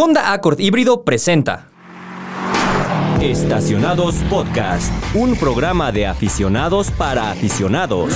Honda Accord híbrido presenta. Estacionados Podcast, un programa de aficionados para aficionados.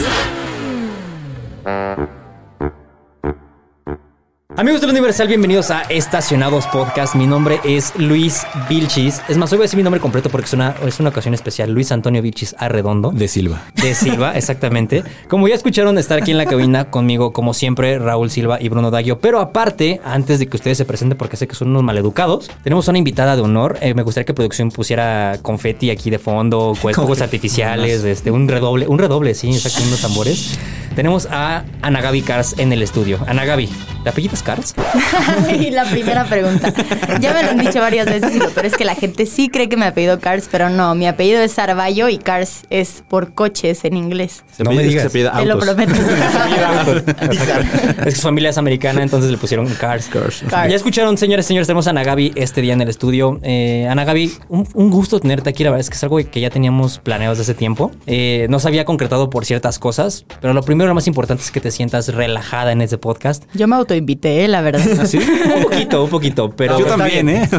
Amigos del Universal, bienvenidos a Estacionados Podcast. Mi nombre es Luis Vilchis. Es más, hoy voy a decir mi nombre completo porque es una, es una ocasión especial. Luis Antonio Vilchis Arredondo. De Silva. De Silva, exactamente. Como ya escucharon, estar aquí en la cabina conmigo, como siempre, Raúl Silva y Bruno Daggio. Pero aparte, antes de que ustedes se presenten, porque sé que son unos maleducados, tenemos una invitada de honor. Eh, me gustaría que producción pusiera confeti aquí de fondo, fuegos artificiales, este, un redoble, un redoble, sí, exacto, unos tambores. Tenemos a Ana Gaby Cars en el estudio. Ana Gaby, ¿te apellidas Cars? y la primera pregunta. Ya me lo han dicho varias veces, pero es que la gente sí cree que me apellido Cars, pero no. Mi apellido es Sarvallo y Cars es por coches en inglés. Se no me digas. Se Te lo prometo. es que su familia es americana, entonces le pusieron Cars. Cars. Ya escucharon, señores, señores, tenemos a Ana Gaby este día en el estudio. Eh, Ana Gaby, un, un, gusto tenerte aquí. La verdad es que es algo que ya teníamos planeado desde hace tiempo. Eh, no se había concretado por ciertas cosas, pero lo primero lo más importante es que te sientas relajada en este podcast. Yo me autoinvité, la verdad. ¿Ah, ¿Sí? un poquito, un poquito, pero... yo también, ¿eh? Tú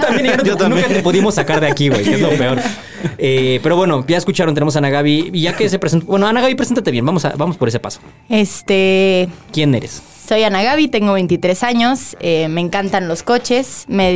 también, yo, Nunca te pudimos sacar de aquí, güey, que es lo peor. Eh, pero bueno, ya escucharon, tenemos a Ana Gaby. Y ya que se presentó... Bueno, Ana Gaby, preséntate bien. Vamos, a, vamos por ese paso. Este... ¿Quién eres? Soy Ana Gaby, tengo 23 años, eh, me encantan los coches, me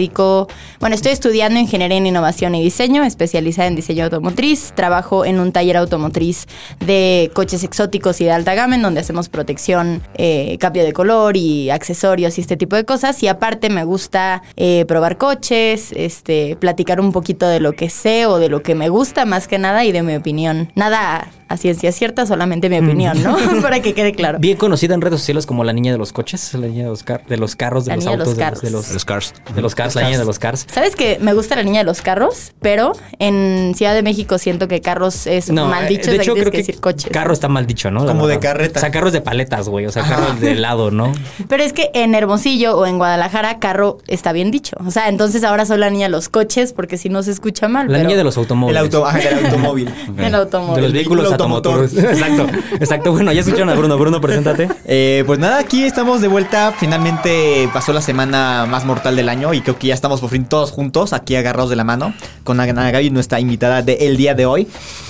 bueno, estoy estudiando Ingeniería en Innovación y Diseño, especializada en diseño automotriz, trabajo en un taller automotriz de coches exóticos y de alta gama, en donde hacemos protección, eh, cambio de color y accesorios y este tipo de cosas, y aparte me gusta eh, probar coches, este, platicar un poquito de lo que sé o de lo que me gusta más que nada y de mi opinión. Nada a ciencia cierta, solamente mi opinión, ¿no? Para que quede claro. Bien conocida en redes sociales como la niña de los coches, la niña de los, de los carros, de la los niña autos, de los, de, los, de los cars. De los cars, la niña de los cars. ¿Sabes que me gusta la niña de los carros? Pero en Ciudad de México siento que carros es no, mal dicho, de hecho, creo que, decir coches. Carro está mal dicho, ¿no? Como de carreta. O sea, carros de paletas, güey. O sea, carros de helado, ¿no? Pero es que en Hermosillo o en Guadalajara, carro está bien dicho. O sea, entonces ahora soy la niña de los coches porque si no se escucha mal. La pero... niña de los automóviles. El, auto, ah, el automóvil. el automóvil. De los vehículos Exacto. Exacto. Bueno, ya escucharon a Bruno. Bruno, preséntate. Eh, pues nada, aquí estamos de vuelta. Finalmente pasó la semana más mortal del año y creo que ya estamos por fin todos juntos, aquí agarrados de la mano, con Ana Gaby, nuestra invitada del día de hoy.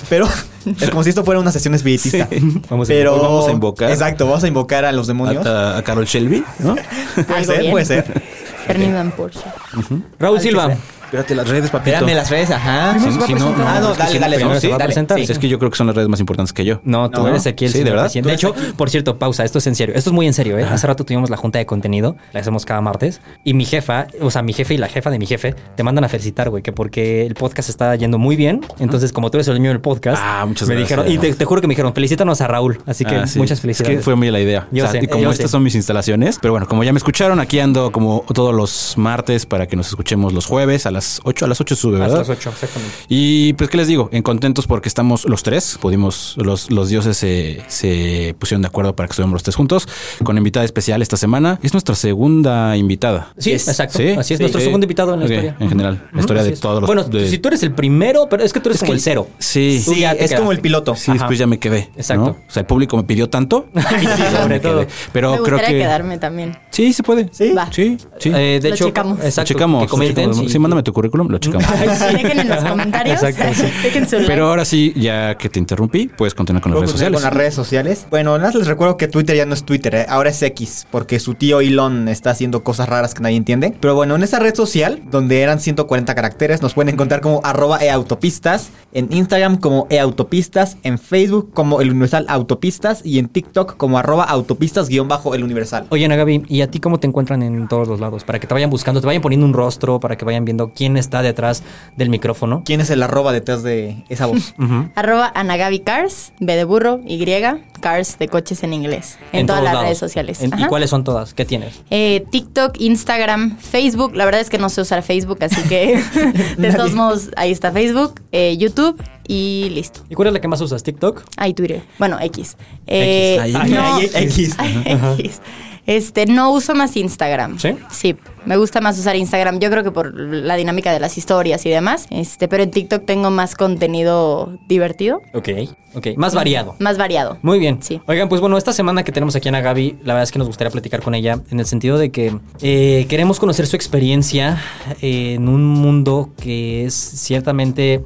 Pero es como si esto fuera una sesión espiritista. Sí. Vamos, a, Pero, vamos a invocar. Exacto, vamos a invocar a los demonios. A, a Carol Shelby, ¿no? puede ser, puede ser. Ferdinand Porsche. Uh -huh. Raúl Silva. Espérate, las redes, papito. Espérame las redes, ajá. Si, si no, no, ah, no, dale, dale, no, sí, va a dale. presentar. Sí. Es que yo creo que son las redes más importantes que yo. No, tú No. eres aquí el Sí, ¿de verdad? De hecho, por cierto, pausa, esto es en serio. Esto es muy en serio, ¿eh? Hace rato tuvimos la junta de contenido, la hacemos cada martes, y mi jefa, o sea, mi jefe y la jefa de mi jefe, te mandan a felicitar, güey, que porque el podcast está yendo muy bien. Entonces, como tú eres el dueño del podcast, Ah, muchas me gracias. dijeron, y te, te juro que me dijeron, felicítanos a Raúl. Así que Ah, sí. muchas Es felicidades. que fue muy la idea. Yo O sea, sé, y como estas sé. son mis instalaciones. Pero bueno, como ya me escucharon, aquí ando como todos los martes para que nos escuchemos los jueves a las 8. A las 8 sube, ¿verdad? las ocho, exactamente. Y pues, ¿qué les digo? En contentos porque estamos los tres. Pudimos, los, los dioses se, se pusieron de acuerdo para que estuviéramos los tres juntos. Con invitada especial esta semana. Es nuestra segunda invitada. Sí, Yes. exacto. Sí, Así es, sí. nuestro Sí. segundo invitado en la historia. En general, la historia de es. todos los. Bueno, de- si tú eres el primero, pero es que tú eres Es como que- el cero. Sí. Tú Sí, es como el piloto. Sí, Ajá. después ya me quedé. Exacto. ¿no? O sea, el público me pidió tanto. Sí, me todo. quedé. Pero Me creo que. quedarme también. Sí, se puede. Sí. Va. Sí, sí. Eh, de Lo hecho, checamos. exacto, lo checamos. que lo comenten checamos. Sí, mándame tu currículum, lo checamos. Dejen en los comentarios. Exacto, sí. Dejen su like. Pero ahora sí, ya que te interrumpí, puedes continuar con las redes ¿Puedo continuar sociales. Con las redes sociales. Bueno, nada más les recuerdo que Twitter ya no es Twitter, ¿eh? ahora es X, porque su tío Elon está haciendo cosas raras que nadie entiende. Pero bueno, en esa red social, donde eran 140 caracteres, nos pueden encontrar como arroba eautopistas, en Instagram como eautopistas, en Facebook como el Universal Autopistas y en TikTok como arroba autopistas guion bajo el Universal. Oye, Ana Gaby, ¿y a ti cómo te encuentran en todos los lados? Para que te vayan buscando, te vayan poniendo un rostro, para que vayan viendo quién está detrás del micrófono. ¿Quién es el arroba detrás de esa voz? Arroba Anagabi Cars, B de burro, Y, Cars de coches en inglés. En, todas las lados. redes sociales. En- ¿Y cuáles son todas? ¿Qué tienes? Eh, TikTok, Instagram, Facebook. La verdad es que no sé usar Facebook, así que de todos modos ahí está Facebook, eh, YouTube y listo. ¿Y cuál es la que más usas? ¿TikTok? Ay, Twitter. Bueno, X. Eh, Ay, Ay, no, ay, X. X. Este, no uso más Instagram. ¿Sí? Sí, me gusta más usar Instagram. Yo creo que por la dinámica de las historias y demás. Este, pero en TikTok tengo más contenido divertido, Ok, ok. Más variado. más variado. Muy bien. Sí. Oigan, pues bueno, esta semana que tenemos aquí a Ana Gaby, la verdad es que nos gustaría platicar con ella en el sentido de que eh, queremos conocer su experiencia eh, en un mundo que es ciertamente,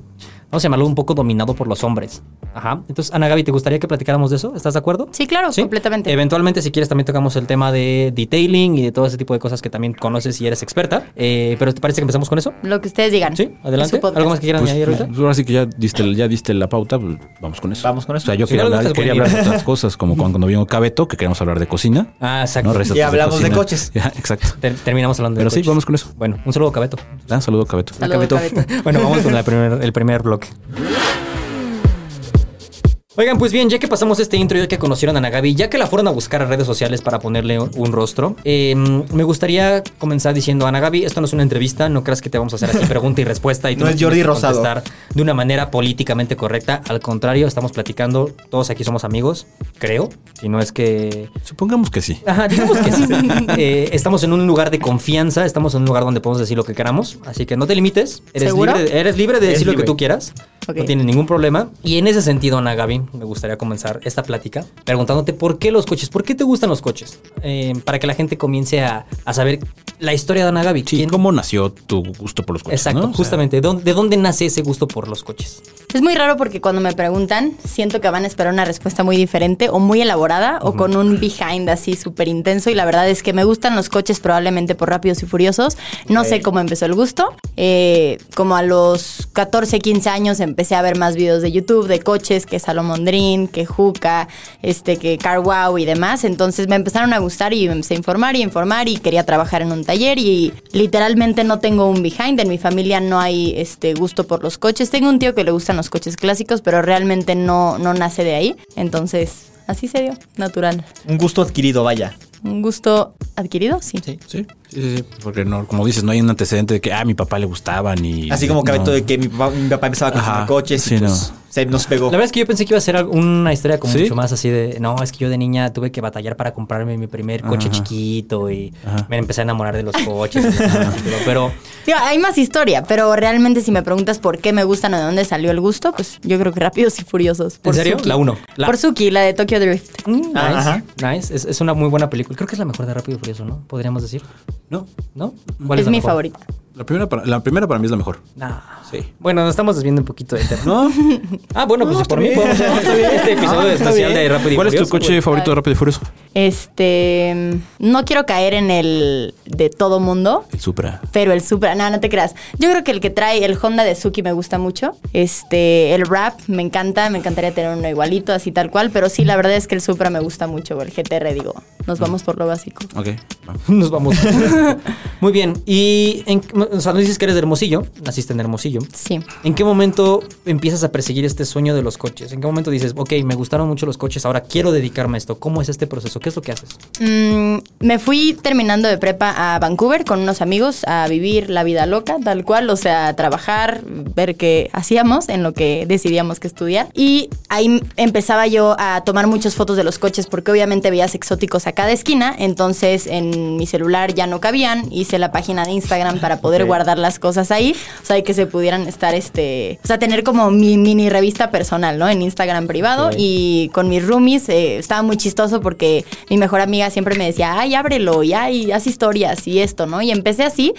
vamos a llamarlo un poco dominado por los hombres. Ajá. Entonces, Ana Gaby, ¿te gustaría que platicáramos de eso? ¿Estás de acuerdo? Sí, claro, completamente. Eventualmente, si quieres, también tocamos el tema de detailing y de todo ese tipo de cosas que también conoces y eres experta. Eh, pero ¿te parece que empezamos con eso? Lo que ustedes digan. Sí, adelante. ¿Algo más que quieran Pues, añadir ahorita? pues, ahora sí que ya diste, ya diste la pauta, pues, vamos con eso. Vamos con eso. O sea, yo Sí, quería, no, hablar, quería de otras cosas, como cuando, cuando vino Cabeto, que queríamos hablar de cocina. Ah, exacto. ¿no? Recetas Y hablamos de coches. Ya, exacto. Ter- terminamos hablando de Pero sí, coches. vamos con eso. Bueno, un saludo, Cabeto. Ah, saludo, Cabeto. Saludos, Cabeto. Cabeto. bueno, vamos con la primer- el primer York. Oigan, pues bien, ya que pasamos este intro, ya que conocieron a Ana Gaby, ya que la fueron a buscar a redes sociales para ponerle un, un rostro, eh, me gustaría comenzar diciendo, Ana Gaby, esto no es una entrevista, no creas que te vamos a hacer así pregunta y respuesta y tú No es Jordi Rosado. contestar de una manera políticamente correcta. Al contrario, estamos platicando, todos aquí somos amigos, creo, y no es que Supongamos que sí. Ajá, digamos que sí. Eh, estamos en un lugar de confianza, estamos en un lugar donde podemos decir lo que queramos, así que no te limites. Eres ¿Seguro? libre, eres libre de Eres decir lo que libre. tú quieras. Ok. No tiene ningún problema. Y en ese sentido, Ana Gaby, me gustaría comenzar esta plática preguntándote por qué los coches, por qué te gustan los coches, Eh, para que la gente comience a, a saber la historia de Ana Gaby. Sí, ¿Quién- ¿cómo nació tu gusto por los coches? Exacto, no? O sea, justamente. ¿de dónde, de dónde nace ese gusto por los coches? Es muy raro porque cuando me preguntan, siento que van a esperar una respuesta muy diferente o muy elaborada o con un behind así súper intenso. Y la verdad es que me gustan los coches probablemente por Rápidos y Furiosos. No sé cómo empezó el gusto. Eh, como a los 14, 15 años empecé a ver más videos de YouTube de coches que Salomon Dream, que Juca, este, que Car Wow y demás. Entonces me empezaron a gustar y me empecé a informar y informar y quería trabajar en un taller y literalmente no tengo un behind. En mi familia no hay este gusto por los coches. Tengo un tío que le gustan los coches clásicos, pero realmente no, no nace de ahí. Entonces, así se dio, natural. Un gusto adquirido, vaya. Un gusto adquirido, sí. Sí, sí, sí, sí, porque no, como dices, no hay un antecedente de que ah, a mi papá le gustaban y Así como Cabeto no. de que mi papá, mi papá empezaba a Ajá, coches sí, y pues no. se nos pegó. La verdad es que yo pensé que iba a ser una historia como ¿Sí? mucho más así de. No, es que yo de niña tuve que batallar para comprarme mi primer coche Ajá. chiquito y Ajá. me empecé a enamorar de los coches. pero Digo, hay más historia, pero realmente si me preguntas por qué me gustan o de dónde salió el gusto, pues yo creo que Rápidos y Furiosos. ¿En Por serio? Suki. La uno. La- Por Suki, la de Tokyo Drift. Mm, nice, Ajá. nice. Es, es una muy buena película. Creo que es la mejor de Rápido y Furioso, ¿no? Podríamos decir. No, ¿No? Es, la mi mejor? favorita. La primera, para, la primera para mí es la mejor. Nah. Sí. Bueno, nos estamos desviando un poquito del tema. ¿No? Ah, bueno, pues No, por mí bien. podemos hacer este, este episodio No, está especial de Rápido y ¿Cuál es tu coche güey. favorito de Rápido y Furioso? Este. No quiero caer en el de todo mundo. El Supra. Pero el Supra, no, no te creas. Yo creo que el que trae el Honda de Suki me gusta mucho. Este, el Rap me encanta, me encantaría tener uno igualito, así tal cual. Pero sí, la verdad es que el Supra me gusta mucho. El GTR, digo, nos vamos por lo básico. Ok. vamos. Nos vamos. Muy bien. Y, en, o sea, nos dices que eres de Hermosillo. Naciste en Hermosillo. Sí. ¿En qué momento empiezas a perseguir este sueño de los coches? ¿En qué momento dices, ok, me gustaron mucho los coches, ahora quiero dedicarme a esto? ¿Cómo es este proceso? ¿Qué es lo que haces? Mm, me fui terminando de prepa a Vancouver con unos amigos a vivir la vida loca, tal cual, o sea, a trabajar, ver qué hacíamos en lo que decidíamos que estudiar. Y ahí empezaba yo a tomar muchas fotos de los coches porque obviamente veías exóticos a cada esquina, entonces en mi celular ya no cabían, hice la página de Instagram para poder Guardar las cosas ahí, o sea, y que se pudieran estar, este, o sea, tener como mi mini revista personal, ¿no? En Instagram privado Ok. y con mis roomies eh, estaba muy chistoso porque mi mejor amiga siempre me decía, ay, ábrelo, y ay, haz historias y esto, ¿no? Y empecé así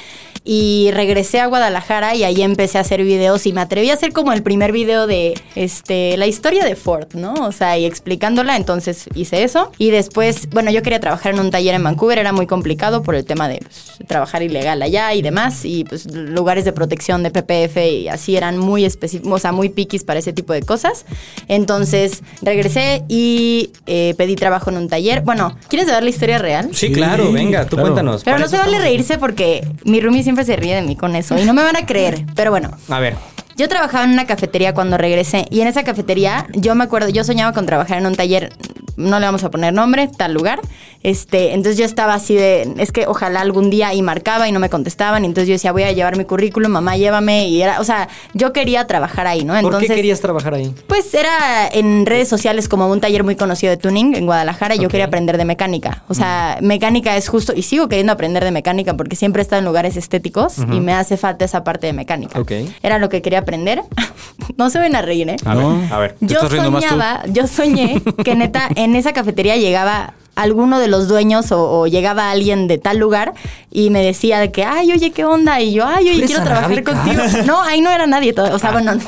y regresé a Guadalajara y ahí empecé a hacer videos y me atreví a hacer como el primer video de este la historia de Ford, ¿no? O sea, y explicándola, entonces hice eso y después, bueno, yo quería trabajar en un taller en Vancouver, era muy complicado por el tema de pues, trabajar ilegal allá y demás y pues lugares de protección de PPF y así eran muy específicos, o sea, muy piquis para ese tipo de cosas. Entonces regresé y eh, pedí trabajo en un taller. Bueno, ¿quieres saber la historia real? Sí, Sí, claro, venga, tú claro. cuéntanos. Pero no se vale reírse porque mi roomie siempre se ríe de mí con eso y no me van a creer. Pero bueno, A ver, yo trabajaba en una cafetería cuando regresé y en esa cafetería yo me acuerdo, yo soñaba con trabajar en un taller no le vamos a poner nombre, tal lugar. Este, entonces yo estaba así de, es que ojalá algún día y marcaba y no me contestaban. Y entonces yo decía, voy a llevar mi currículum, mamá, llévame. Y era, o sea, yo quería trabajar ahí, ¿no? Entonces, ¿Por qué querías trabajar ahí? Pues era en redes sociales como un taller muy conocido de tuning en Guadalajara y yo quería aprender de mecánica. O sea, mecánica es justo, y sigo queriendo aprender de mecánica porque siempre he estado en lugares estéticos y me hace falta esa parte de mecánica. Ok. Era lo que quería aprender. no se ven a reír, ¿eh? A No. ver, A ver. ¿te Yo soñaba, yo soñé que neta en esa cafetería llegaba alguno de los dueños o, o llegaba alguien de tal lugar y me decía de que, ay, oye, ¿qué onda? Y yo, ay, oye, ¿Eres quiero trabajar contigo. No, ahí no era nadie todavía. O sea, bueno, no,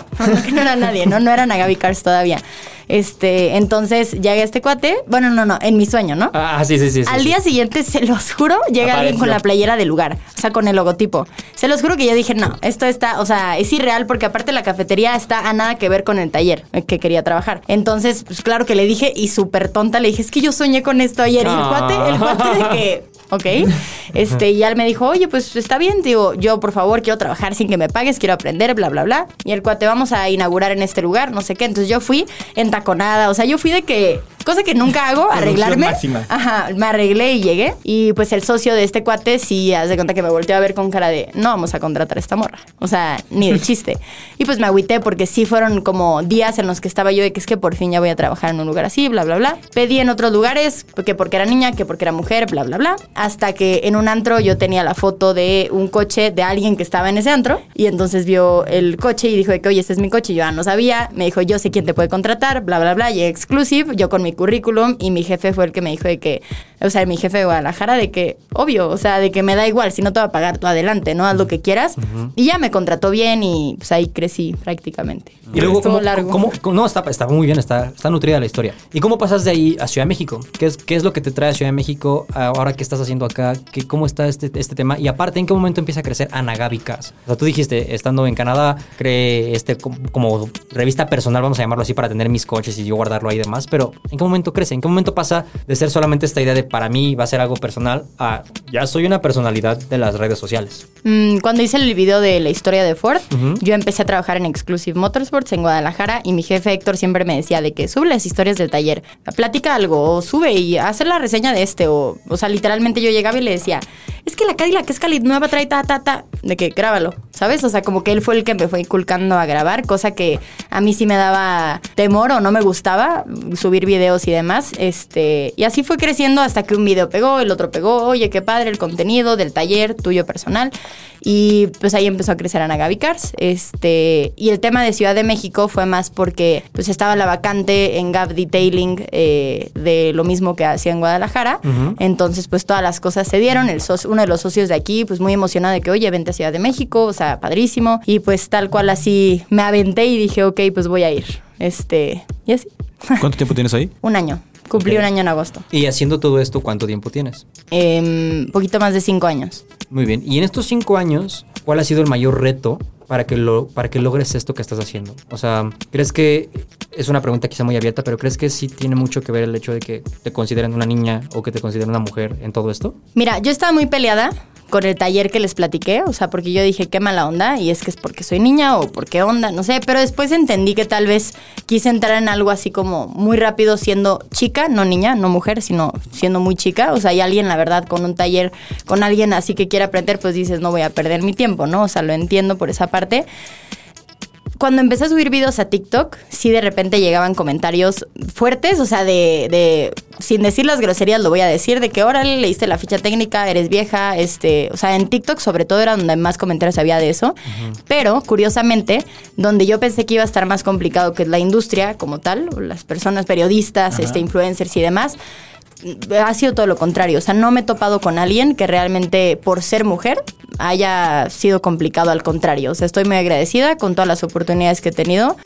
no, era nadie, no, no eran a Gaby Cars todavía. Este, entonces llegué a este cuate, bueno, no, no, en mi sueño, ¿no? Ah, sí, sí, sí. sí, Al sí. día siguiente, se los juro, llega alguien con la playera del lugar, o sea, con el logotipo. Se los juro que yo dije, no, esto está, o sea, es irreal porque aparte la cafetería está a nada que ver con el taller que quería trabajar. Entonces, pues claro que le dije y súper tonta le dije, es que yo soñé con esto ayer. Y el Ah. cuate, el cuate de que, ok, este, y él me dijo, oye, pues está bien, digo, yo por favor quiero trabajar sin que me pagues, quiero aprender, bla, bla, bla. Y el cuate, vamos a inaugurar en este lugar, no sé qué. Entonces yo fui entaconada, o sea, yo fui de que, cosa que nunca hago, arreglarme. máxima. Ajá, me arreglé y llegué. Y pues el socio de este cuate sí haz de cuenta que me volteó a ver con cara de no vamos a contratar a esta morra. O sea, ni de chiste. Y pues me agüité porque sí fueron como días en los que estaba yo de que es que por fin ya voy a trabajar en un lugar así, bla, bla, bla. Pedí en otros lugares, que porque era niña, que porque era mujer, bla, bla, bla. Hasta que en un antro yo tenía la foto de un coche de alguien que estaba en ese antro. Y entonces vio el coche y dijo de que, oye, este es mi coche. Y yo ah, no sabía. Me dijo, yo sé quién te puede contratar, bla, bla, bla. Y exclusive, yo con mi currículum. Y mi jefe fue el que me dijo de que, o sea, mi jefe de Guadalajara, de que, obvio, o sea, de que me da igual. Si no te va a pagar, tú adelante, ¿no? Haz lo que quieras. Y ya me contrató bien y pues ahí crecí prácticamente. Y luego, ¿cómo, largo. cómo- no, está, está muy bien, está, está nutrida la historia. ¿Y cómo pasas de ahí a Ciudad de México? ¿Qué es, qué es lo que te trae a Ciudad de México ahora que estás haciendo acá? ¿Qué, ¿Cómo está este, este tema? Y aparte, ¿en qué momento empieza a crecer Anagabi Cars? O sea, tú dijiste, estando en Canadá, creé este como, como revista personal, vamos a llamarlo así, para tener mis coches y yo guardarlo ahí y demás. Pero, ¿en qué momento crece? ¿En qué momento pasa de ser solamente esta idea de para mí va a ser algo personal a ya soy una personalidad de las redes sociales? Mm, cuando hice el video de la historia de Ford, yo empecé a trabajar en Exclusive Motorsports en Guadalajara y mi jefe Héctor siempre me decía de que sube las historias del taller, platica algo o sube y hacer la reseña de este o, o sea, literalmente yo llegaba y le decía, es que la Cadillac es Cali nueva trae ta ta ta, de que grábalo, ¿sabes? O sea, como que él fue el que me fue inculcando a grabar, cosa que a mí sí me daba temor o no me gustaba subir videos y demás, este, y así fue creciendo hasta que un video pegó, el otro pegó, oye, qué padre el contenido del taller tuyo personal. Y pues ahí empezó a crecer Ana Gaby Cars. Este, y el tema de Ciudad de México fue más porque pues estaba la vacante en Gap Detailing eh, de lo mismo que hacía en Guadalajara. Ujú. Entonces pues todas las cosas se dieron. El socio- uno de los socios de aquí pues muy emocionado de que oye, vente a Ciudad de México, o sea, padrísimo. Y pues tal cual así me aventé y dije, ok, pues voy a ir. Este, y así. ¿Cuánto tiempo tienes ahí? un año. Cumplí un año en agosto. Y haciendo todo esto, ¿cuánto tiempo tienes? Un poquito más de cinco años. Muy bien. Y en estos cinco años, ¿cuál ha sido el mayor reto para que, lo, para que logres esto que estás haciendo? O sea, ¿crees que es una pregunta quizá muy abierta, pero crees que sí tiene mucho que ver el hecho de que te consideren una niña o que te consideren una mujer en todo esto? Mira, yo estaba muy peleada con el taller que les platiqué, o sea, porque yo dije qué mala onda, y es que es porque soy niña o porque onda, no sé, pero después entendí que tal vez quise entrar en algo así como muy rápido siendo chica, no niña, no mujer, sino siendo muy chica, o sea, hay alguien, la verdad, con un taller, con alguien así que quiere aprender, pues dices, no voy a perder mi tiempo, ¿no? O sea, lo entiendo por esa parte cuando empecé a subir videos a TikTok, sí de repente llegaban comentarios fuertes, o sea, de, de sin decir las groserías lo voy a decir, de que órale, leíste la ficha técnica, eres vieja, este, o sea, en TikTok sobre todo era donde más comentarios había de eso, pero curiosamente, donde yo pensé que iba a estar más complicado que es la industria como tal, las personas periodistas, este, influencers y demás, ha sido todo lo contrario. O sea, no me he topado con alguien que realmente por ser mujer haya sido complicado al contrario. O sea, estoy muy agradecida con todas las oportunidades que he tenido.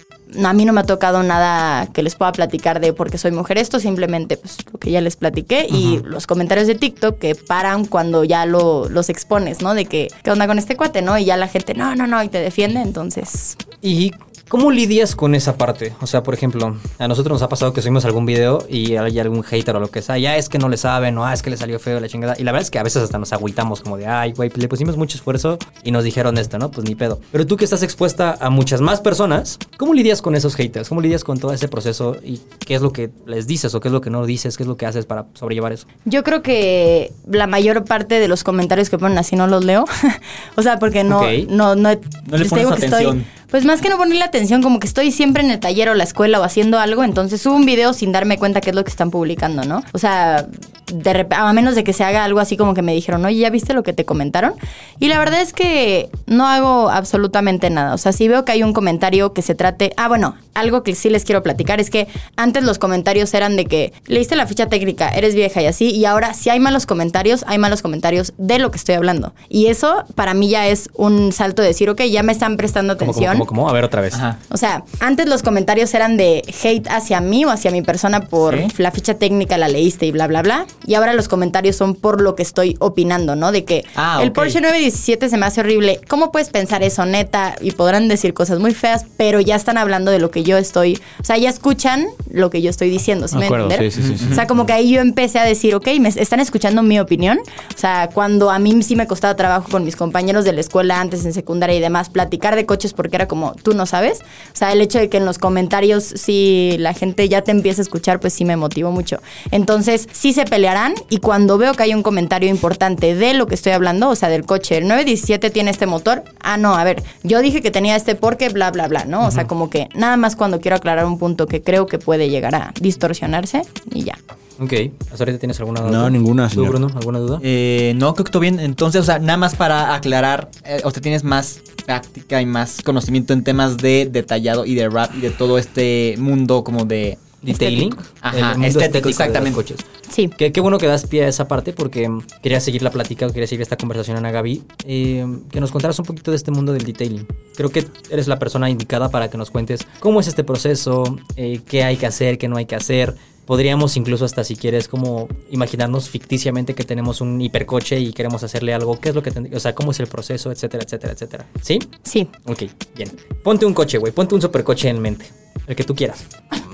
A mí no me ha tocado nada que les pueda platicar de porque soy mujer esto, simplemente pues lo que ya les platiqué y los comentarios de TikTok que paran cuando ya lo, los expones, ¿no? De que, ¿qué onda con este cuate, no? Y ya la gente, no, no, no, y te defiende, entonces... Y ¿Cómo lidias con esa parte? O sea, por ejemplo, a nosotros nos ha pasado que subimos algún video y hay algún hater o lo que sea, ya es que no le saben, o ah, es que le salió feo la chingada. Y la verdad es que a veces hasta nos agüitamos como de, ay, güey, le pusimos mucho esfuerzo y nos dijeron esto, ¿no? Pues ni pedo. Pero tú que estás expuesta a muchas más personas, ¿cómo lidias con esos haters? ¿Cómo lidias con todo ese proceso y qué es lo que les dices o qué es lo que no dices? ¿Qué es lo que haces para sobrellevar eso? Yo creo que la mayor parte de los comentarios que ponen así no los leo. o sea, porque no, no, no, No le pones digo que estoy- atención. Pues más que no ponerle atención, como que estoy siempre en el taller o la escuela o haciendo algo, entonces subo un video sin darme cuenta qué es lo que están publicando, ¿no? O sea, de a menos de que se haga algo así como que me dijeron, oye, ¿ya viste lo que te comentaron? Y la verdad es que no hago absolutamente nada. O sea, si veo que hay un comentario que se trate. Ah, bueno, algo que sí les quiero platicar es que antes los comentarios eran de que leíste la ficha técnica, eres vieja y así, y ahora si hay malos comentarios, hay malos comentarios de lo que estoy hablando. Y eso para mí ya es un salto de decir, ok, ya me están prestando ¿Cómo, atención. Cómo? A ver otra vez. Ajá. O sea, antes los comentarios eran de hate hacia mí o hacia mi persona por Sí. la ficha técnica, la leíste y bla, bla, bla. Y ahora los comentarios son por lo que estoy opinando, ¿no? De que Ah, el. Porsche 917 se me hace horrible. ¿Cómo puedes pensar eso, neta? Y podrán decir cosas muy feas, pero ya están hablando de lo que yo estoy. O sea, ya escuchan lo que yo estoy diciendo, ¿sí De me acuerdo, entienden? sí, sí, sí, sí. O sea, como que ahí yo empecé a decir, ok, me están escuchando mi opinión. O sea, cuando a mí sí me costaba trabajo con mis compañeros de la escuela antes en secundaria y demás, platicar de coches porque era como, tú no sabes. O sea, el hecho de que en los comentarios si la gente ya te empieza a escuchar, pues sí me motivó mucho. Entonces, sí se pelearán y cuando veo que hay un comentario importante de lo que estoy hablando, o sea, del coche, el 917 tiene este motor. Ah, no, a ver, yo dije que tenía este porque bla, bla, bla, ¿no? O sea, como que nada más cuando quiero aclarar un punto que creo que puede llegar a distorsionarse y ya. Ok. ¿Hasta ahorita tienes alguna duda? No, ninguna, ¿Tú, señor. Bruno? ¿Alguna duda? Eh, no, creo que todo bien. Entonces, o sea, nada más para aclarar, eh, o sea, tienes más práctica y más conocimiento en temas de detallado y de rap y de todo este mundo como de... Detailing. estético. Ajá, el mundo estético, de los exactamente. coches. Sí. Qué, qué bueno que das pie a esa parte porque quería seguir la plática, quería seguir esta conversación, Ana Gaby. eh, que nos contaras un poquito de este mundo del detailing. Creo que eres la persona indicada para que nos cuentes cómo es este proceso, eh, qué hay que hacer, qué no hay que hacer. Podríamos incluso hasta si quieres como imaginarnos ficticiamente que tenemos un hipercoche y queremos hacerle algo, qué es lo que tendría, o sea, cómo es el proceso, etcétera, etcétera, etcétera. ¿Sí? Sí. Ok, bien. Ponte un coche, güey, ponte un supercoche en mente, el que tú quieras.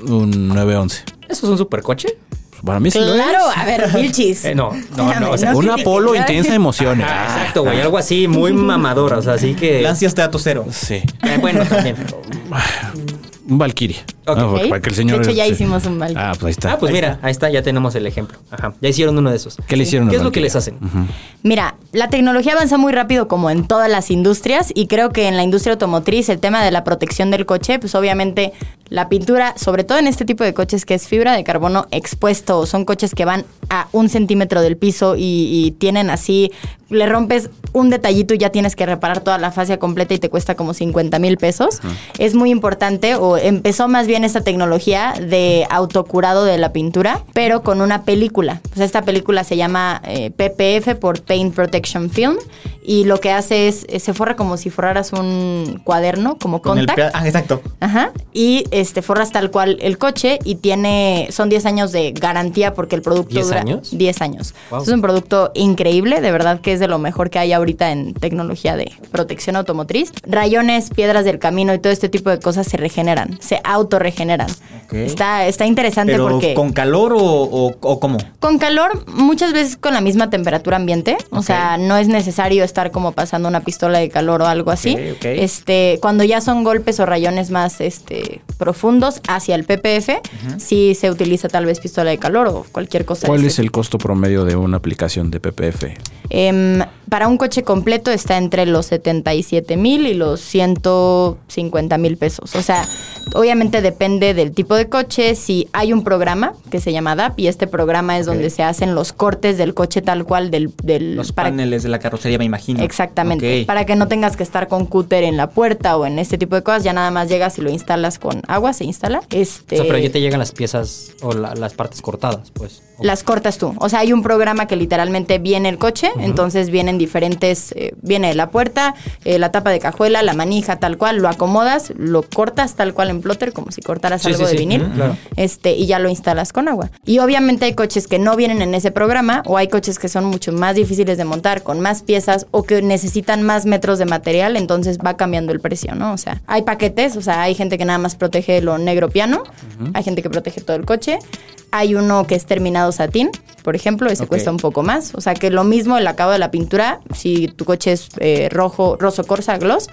Un 911. ¿Eso es un supercoche? Para mí sí lo es. Claro, a ver, Vilchis. Eh, no, no, no, o sea, No Una critiques, polo ¿verdad? intensa de emociones. Ah, exacto, güey. Algo así, muy mamador. O sea, así que. Lancia hasta dato cero. Sí. Eh, bueno, también. Un Valkyrie. Ok. Ah, para que el señor. De hecho, ya sí. hicimos un mal. Ah, pues ahí está. Ah, pues mira, ahí está, ya tenemos el ejemplo. Ajá. Ya hicieron uno de esos. ¿Qué le hicieron ¿Qué es lo que les hacen? Mira, la tecnología avanza muy rápido como en todas las industrias y creo que en la industria automotriz el tema de la protección del coche, pues obviamente la pintura, sobre todo en este tipo de coches que es fibra de carbono expuesto, son coches que van a un centímetro del piso y, y tienen así, le rompes un detallito y ya tienes que reparar toda la fascia completa y te cuesta como 50 mil pesos. Es muy importante o empezó más bien esta tecnología de autocurado de la pintura, pero con una película. Sea, esta película se llama eh, PPF por Paint Protection Film y lo que hace es, eh, se forra como si forraras un cuaderno, como Con el contact. ah, exacto. Ajá. Y este forras tal cual el coche y tiene son 10 años de garantía porque el producto ¿10 dura años? 10 años. Wow. Es un producto increíble, de verdad que es de lo mejor que hay ahorita en tecnología de protección automotriz. Rayones, piedras del camino y todo este tipo de cosas se regeneran, se autorregeneran. Ok. Está está interesante Pero porque con calor o, o, o cómo? con calor, muchas veces con la misma temperatura ambiente. O Ok. Sea, no es necesario estar como pasando una pistola de calor o algo así. Este, cuando ya son golpes o rayones más este, profundos hacia el PPF, sí se utiliza tal vez pistola de calor o cualquier cosa. ¿Cuál es el costo promedio de una aplicación de PPF? Em, para un coche completo está entre los 77 mil y los 150 mil pesos. O sea, obviamente depende del tipo de coche. Si hay un programa que se llama DAP y este programa es donde se hacen los cortes del coche tal cual del... del Los para- paneles de la carrocería, me imagino. Exactamente. Para que no tengas que estar con cúter en la puerta o en este tipo de cosas, ya nada más llegas y lo instalas con agua, se instala. Este, O sea, pero ya te llegan las piezas o la- las partes cortadas, pues. las cortas tú. O sea, hay un programa que literalmente viene el coche, entonces vienen diferentes, eh, viene la puerta, eh, la tapa de cajuela, la manija, tal cual, lo acomodas, lo cortas tal cual en plotter, como si cortaras Sí, algo sí, de sí. vinil, Ujú, claro. este, y ya lo instalas con agua. Y obviamente hay coches que no vienen en ese programa, o hay coches que son mucho más difíciles de montar, con más piezas, o que necesitan más metros de material, entonces va cambiando el precio, ¿no? O sea, hay paquetes, o sea, hay gente que nada más protege lo negro piano, hay gente que protege todo el coche, hay uno que es terminado satín, por ejemplo, ese Ok. cuesta un poco más. O sea que lo mismo el acabado de la pintura, si tu coche es eh, rojo, roso corsa gloss,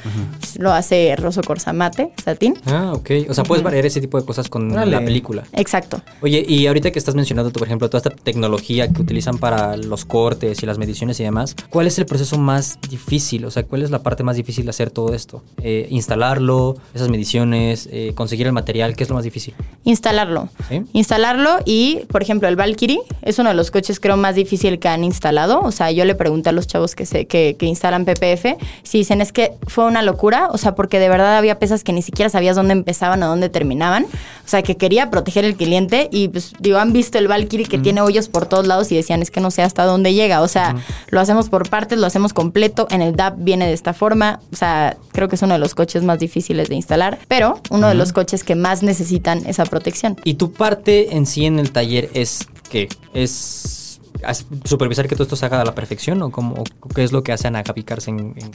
lo hace roso corsa mate, satín. Ah, ok. O sea, puedes variar ese tipo de cosas con la película. Exacto. Oye, y ahorita que estás mencionando, tú, por ejemplo, toda esta tecnología que utilizan para los cortes y las mediciones y demás, ¿cuál es el proceso más difícil? O sea, ¿cuál es la parte más difícil de hacer todo esto? Eh, instalarlo, esas mediciones, eh, conseguir el material, ¿qué es lo más difícil? Instalarlo. ¿Sí? Instalarlo y, por ejemplo, el Valkyrie es uno de los coches creo más difícil que han instalado. O sea, yo le pregunté a los chavos que, se, que, que instalan PPF si dicen es que fue una locura. O sea, porque de verdad había piezas que ni siquiera sabías dónde empezaban o dónde terminaban. O sea, que quería proteger el cliente y pues digo, han visto el Valkyrie que tiene hoyos por todos lados y decían es que no sé hasta dónde llega. O sea, lo hacemos por partes, lo hacemos completo. En el DAP viene de esta forma. O sea, creo que es uno de los coches más difíciles de instalar, pero uno de los coches que más necesitan esa protección. ¿Y tu parte en sí en el taller es qué? ¿Es supervisar que todo esto se haga a la perfección o, cómo, o qué es lo que hacen a Gaby Cars en, en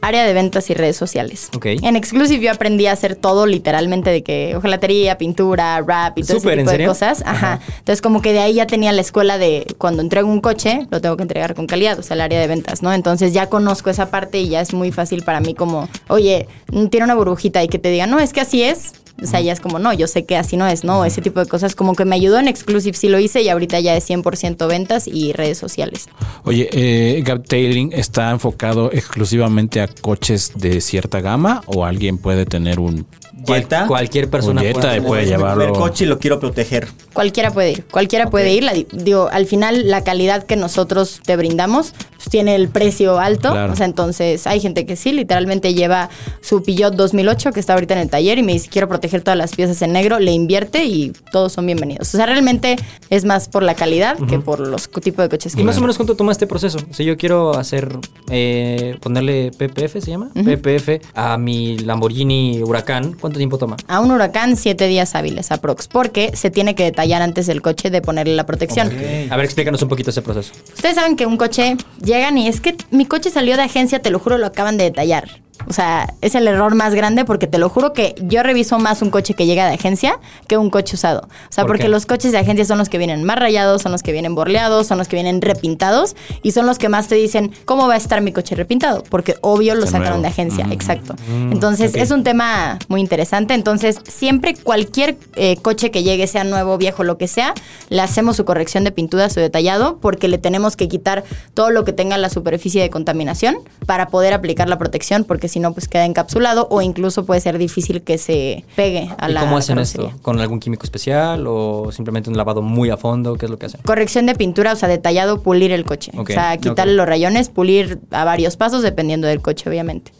área de ventas y redes sociales. Ok. En Exclusive yo aprendí a hacer todo literalmente de que ojalatería, pintura, rap y todo ese ¿en tipo de cosas. Ajá. Ajá. Entonces como que de ahí ya tenía la escuela de cuando entrego un coche, lo tengo que entregar con calidad, o sea, el área de ventas, ¿no? Entonces ya conozco esa parte y ya es muy fácil para mí como, oye, mm, tiene una burbujita y que te diga, no, es que así es. O sea, ya es como, no, yo sé que así no es, ¿no? Ese tipo de cosas como que me ayudó en Exclusive, sí lo hice y ahorita ya es 100% ventas y redes sociales. Oye, eh, Gap Tailing está enfocado exclusivamente a coches de cierta gama o alguien puede tener un Cual- Jetta. cualquier persona puede puede mi llevarlo. coche y lo quiero proteger. Cualquiera puede ir, cualquiera puede ir. La digo, al final la calidad que nosotros te brindamos pues, tiene el precio alto. Claro. O sea, entonces hay gente que sí, literalmente lleva su Peugeot 2008 que está ahorita en el taller y me dice quiero proteger todas las piezas en negro, le invierte y todos son bienvenidos. O sea, realmente es más por la calidad que por los co- tipos de coches ¿Y más o menos cuánto toma este proceso? Si yo quiero hacer, eh, ponerle PPF, ¿se llama? PPF a mi Lamborghini Huracán, ¿cuánto tiempo toma? A un huracán, siete días hábiles aprox, porque se tiene que detallar antes del coche de ponerle la protección. A ver, explícanos un poquito ese proceso. Ustedes saben que un coche llegan y es que mi coche salió de agencia, te lo juro, lo acaban de detallar. O sea, es el error más grande porque te lo juro que yo reviso más un coche que llega de agencia que un coche usado. O sea, ¿Por porque qué? los coches de agencia son los que vienen más rayados, son los que vienen borleados, son los que vienen repintados y son los que más te dicen cómo va a estar mi coche repintado, porque obvio lo sacaron nuevo. de agencia, Mm. exacto. Entonces, ok. es un tema muy interesante. Entonces, siempre cualquier eh, coche que llegue, sea nuevo, viejo, lo que sea, le hacemos su corrección de pintura, su detallado, porque le tenemos que quitar todo lo que tenga la superficie de contaminación para poder aplicar la protección, porque si no, pues queda encapsulado o incluso puede ser difícil que se pegue a ¿Y la cómo hacen carrocería. esto? ¿Con algún químico especial o simplemente un lavado muy a fondo? ¿Qué es lo que hacen? Corrección de pintura, o sea, detallado, pulir el coche. Ok, o sea, quitarle los rayones, pulir a varios pasos dependiendo del coche, obviamente.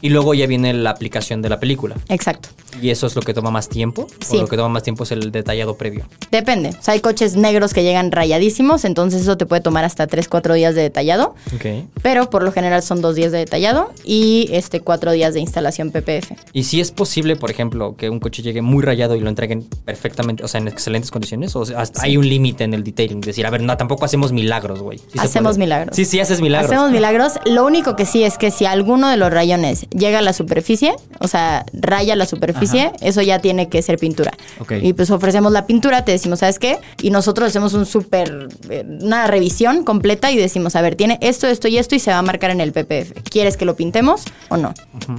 Y luego ya viene la aplicación de la película. Exacto. ¿Y eso es lo que toma más tiempo? Sí. ¿O lo que toma más tiempo es el detallado previo? Depende. O sea, hay coches negros que llegan rayadísimos, entonces eso te puede tomar hasta 3, 4 días de detallado. Ok. Pero por lo general son dos días de detallado y este cuatro días de instalación PPF. ¿Y si es posible, por ejemplo, que un coche llegue muy rayado y lo entreguen perfectamente, o sea, en excelentes condiciones? ¿O sea, hasta hay un límite en el detailing? Decir, a ver, no, tampoco hacemos milagros, güey. ¿Sí Hacemos milagros. Sí, sí, haces milagros. Hacemos milagros. Lo único que sí es que si alguno de los rayones llega a la superficie, o sea, raya la superficie, eso ya tiene que ser pintura. Ok. Y pues ofrecemos la pintura, te decimos, ¿sabes qué? Y nosotros hacemos un súper, eh, una revisión completa y decimos, a ver, tiene esto, esto y esto y se va a marcar en el PPF. ¿Quieres que lo pintemos o no?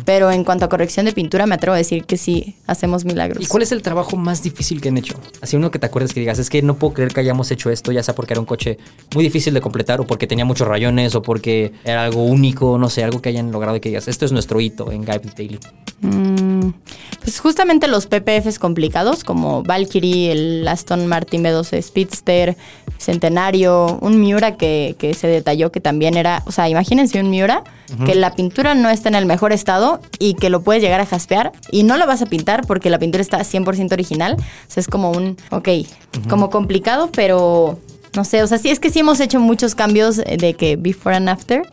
Pero en cuanto a corrección de pintura, me atrevo a decir que sí, hacemos milagros. ¿Y cuál es el trabajo más difícil que han hecho? Así uno que te acuerdes que digas, es que no puedo creer que hayamos hecho esto, ya sea porque era un coche muy difícil de completar o porque tenía muchos rayones o porque era algo único, no sé, algo que hayan logrado y que digas, esto es nuestro hito en Guy Daily. Mm, pues justamente los PPFs complicados como Valkyrie, el Aston Martin B12 Speedster, Centenario, un Miura que, que se detalló que también era, o sea, imagínense un Miura que la pintura no está en el mejor estado y que lo puedes llegar a jaspear y no lo vas a pintar porque la pintura está 100% original. O sea, es como un, ok, como complicado, pero no sé, o sea, sí es que sí hemos hecho muchos cambios de que before and after.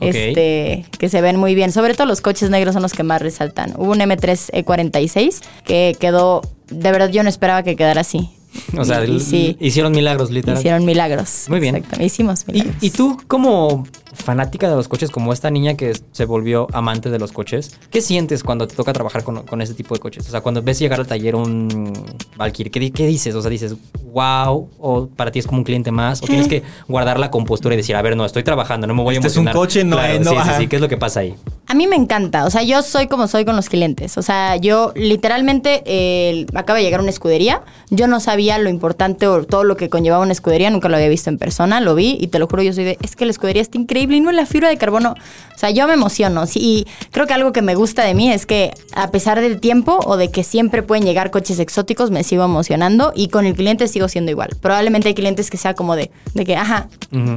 este, que se ven muy bien. Sobre todo los coches negros son los que más resaltan. Hubo un M3 E46 que quedó, de verdad yo no esperaba que quedara así. O sea, Y- y sí, hicieron milagros, literal. hicieron milagros. Muy bien. Exacto, hicimos Y, milagros. y tú, como fanática de los coches, como esta niña que se volvió amante de los coches, ¿qué sientes cuando te toca trabajar con, con este tipo de coches? O sea, cuando ves llegar al taller un Valkyrie, ¿qué, qué dices? O sea, dices, wow, o para ti es como un cliente más, o tienes que guardar la compostura y decir, a ver, no, estoy trabajando, no me voy a Este es un emocionar. coche, no Claro, es- no, sí, sí, sí, ¿qué es lo que pasa ahí? A mí me encanta, o sea, yo soy como soy con los clientes, o sea, yo literalmente eh, acaba de llegar una escudería, yo no sabía lo importante o todo lo que conllevaba una escudería, nunca lo había visto en persona, lo vi y te lo juro, yo soy de, es que la escudería está increíble y no la fibra de carbono, o sea, yo me emociono, sí, y creo que algo que me gusta de mí es que a pesar del tiempo o de que siempre pueden llegar coches exóticos, me sigo emocionando y con el cliente sigo siendo igual. Probablemente hay clientes que sea como de, de que, ajá,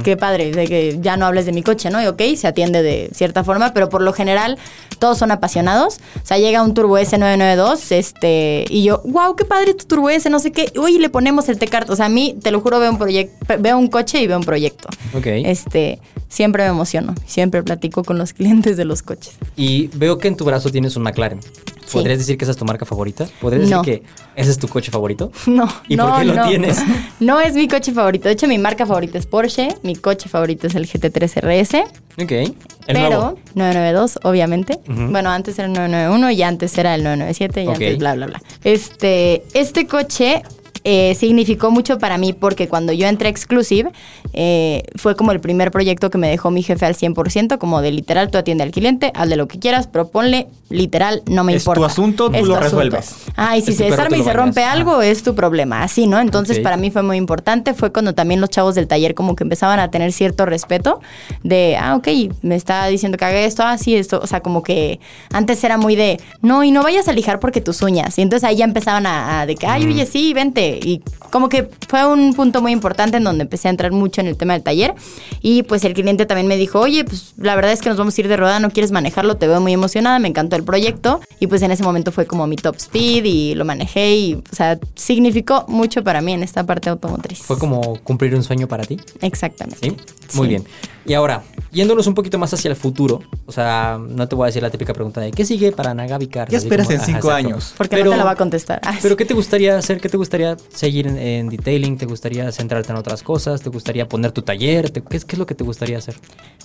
qué padre, de que ya no hables de mi coche, ¿no? Y ok, se atiende de cierta forma, pero por lo general todos son apasionados. O sea, llega un Turbo S992, este, y yo, wow, qué padre tu Turbo S, no sé qué. Uy, le ponemos el T-Cart. O sea, a mí, te lo juro, veo un proyecto, veo un coche y veo un proyecto. Ok. Este, siempre me emociono, siempre platico con los clientes de los coches. Y veo que en tu brazo tienes un McLaren. Sí. ¿Podrías decir que esa es tu marca favorita? ¿Podrías decir que ese es tu coche favorito? No, ¿Y no, por qué lo no. tienes? No es mi coche favorito. De hecho, mi marca favorita es Porsche. Mi coche favorito es el GT3 RS. Ok. El pero nuevo. 992, obviamente. Bueno, antes era el 991 y antes era el 997 y Ok. antes bla, bla, bla. Este, este coche eh, significó mucho para mí porque cuando yo entré a Exclusive eh, fue como el primer proyecto que me dejó mi jefe al 100%, como de literal, tú atiende al cliente, haz de lo que quieras, pero ponle literal, no me Es tu importa. asunto, tú Es lo tu asunto. resuelves. Ah, y si Es tu se desarma y se bañas. rompe Ah. algo, es tu problema, así, ¿no? Entonces para mí fue muy importante, fue cuando también los chavos del taller como que empezaban a tener cierto respeto de, ah, ok, me está diciendo que haga esto, ah, sí, esto, o sea, como que antes era muy de, no, y no vayas a lijar porque tus uñas, y entonces ahí ya empezaban a, a de que, ay, oye, sí, vente, y como que fue un punto muy importante en donde empecé a entrar mucho en el tema del taller, y pues el cliente también me dijo, oye, pues la verdad es que nos vamos a ir de rodada, no quieres manejarlo, te veo muy emocionada, me encantó el proyecto, y pues en ese momento fue como mi top speed, y lo manejé, y, o sea, significó mucho para mí en esta parte automotriz. ¿Fue como cumplir un sueño para ti? Exactamente. ¿Sí? Muy Sí. bien. Y ahora, yéndonos un poquito más hacia el futuro, o sea, no te voy a decir la típica pregunta de ¿qué sigue para Nagavi Cars? ¿Qué esperas como- en cinco años? Porque Pero- no te la va a contestar. Pero ¿qué te gustaría hacer? ¿Qué te gustaría seguir en, en detailing? ¿Te gustaría centrarte en otras cosas? ¿Te gustaría poner tu taller? ¿Te- ¿Qué, es, ¿Qué es lo que te gustaría hacer?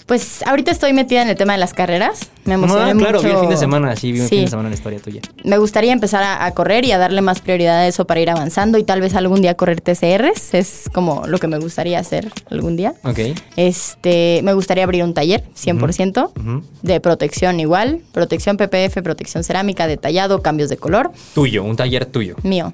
Pues ahorita estoy metida en el tema de las carreras. Me emocioné Ah, claro, mucho. vi el fin de semana, sí, vi el fin de semana la historia tuya. Me gustaría empezar a, a correr y a darle más prioridad a eso para ir avanzando y tal vez algún día correr TCRs. Es como lo que me gustaría hacer algún día. Ok. Este, me gustaría abrir un taller, 100%, Ujú. de protección igual, protección PPF, protección cerámica, detallado, cambios de color, Tuyo, un taller tuyo. mío.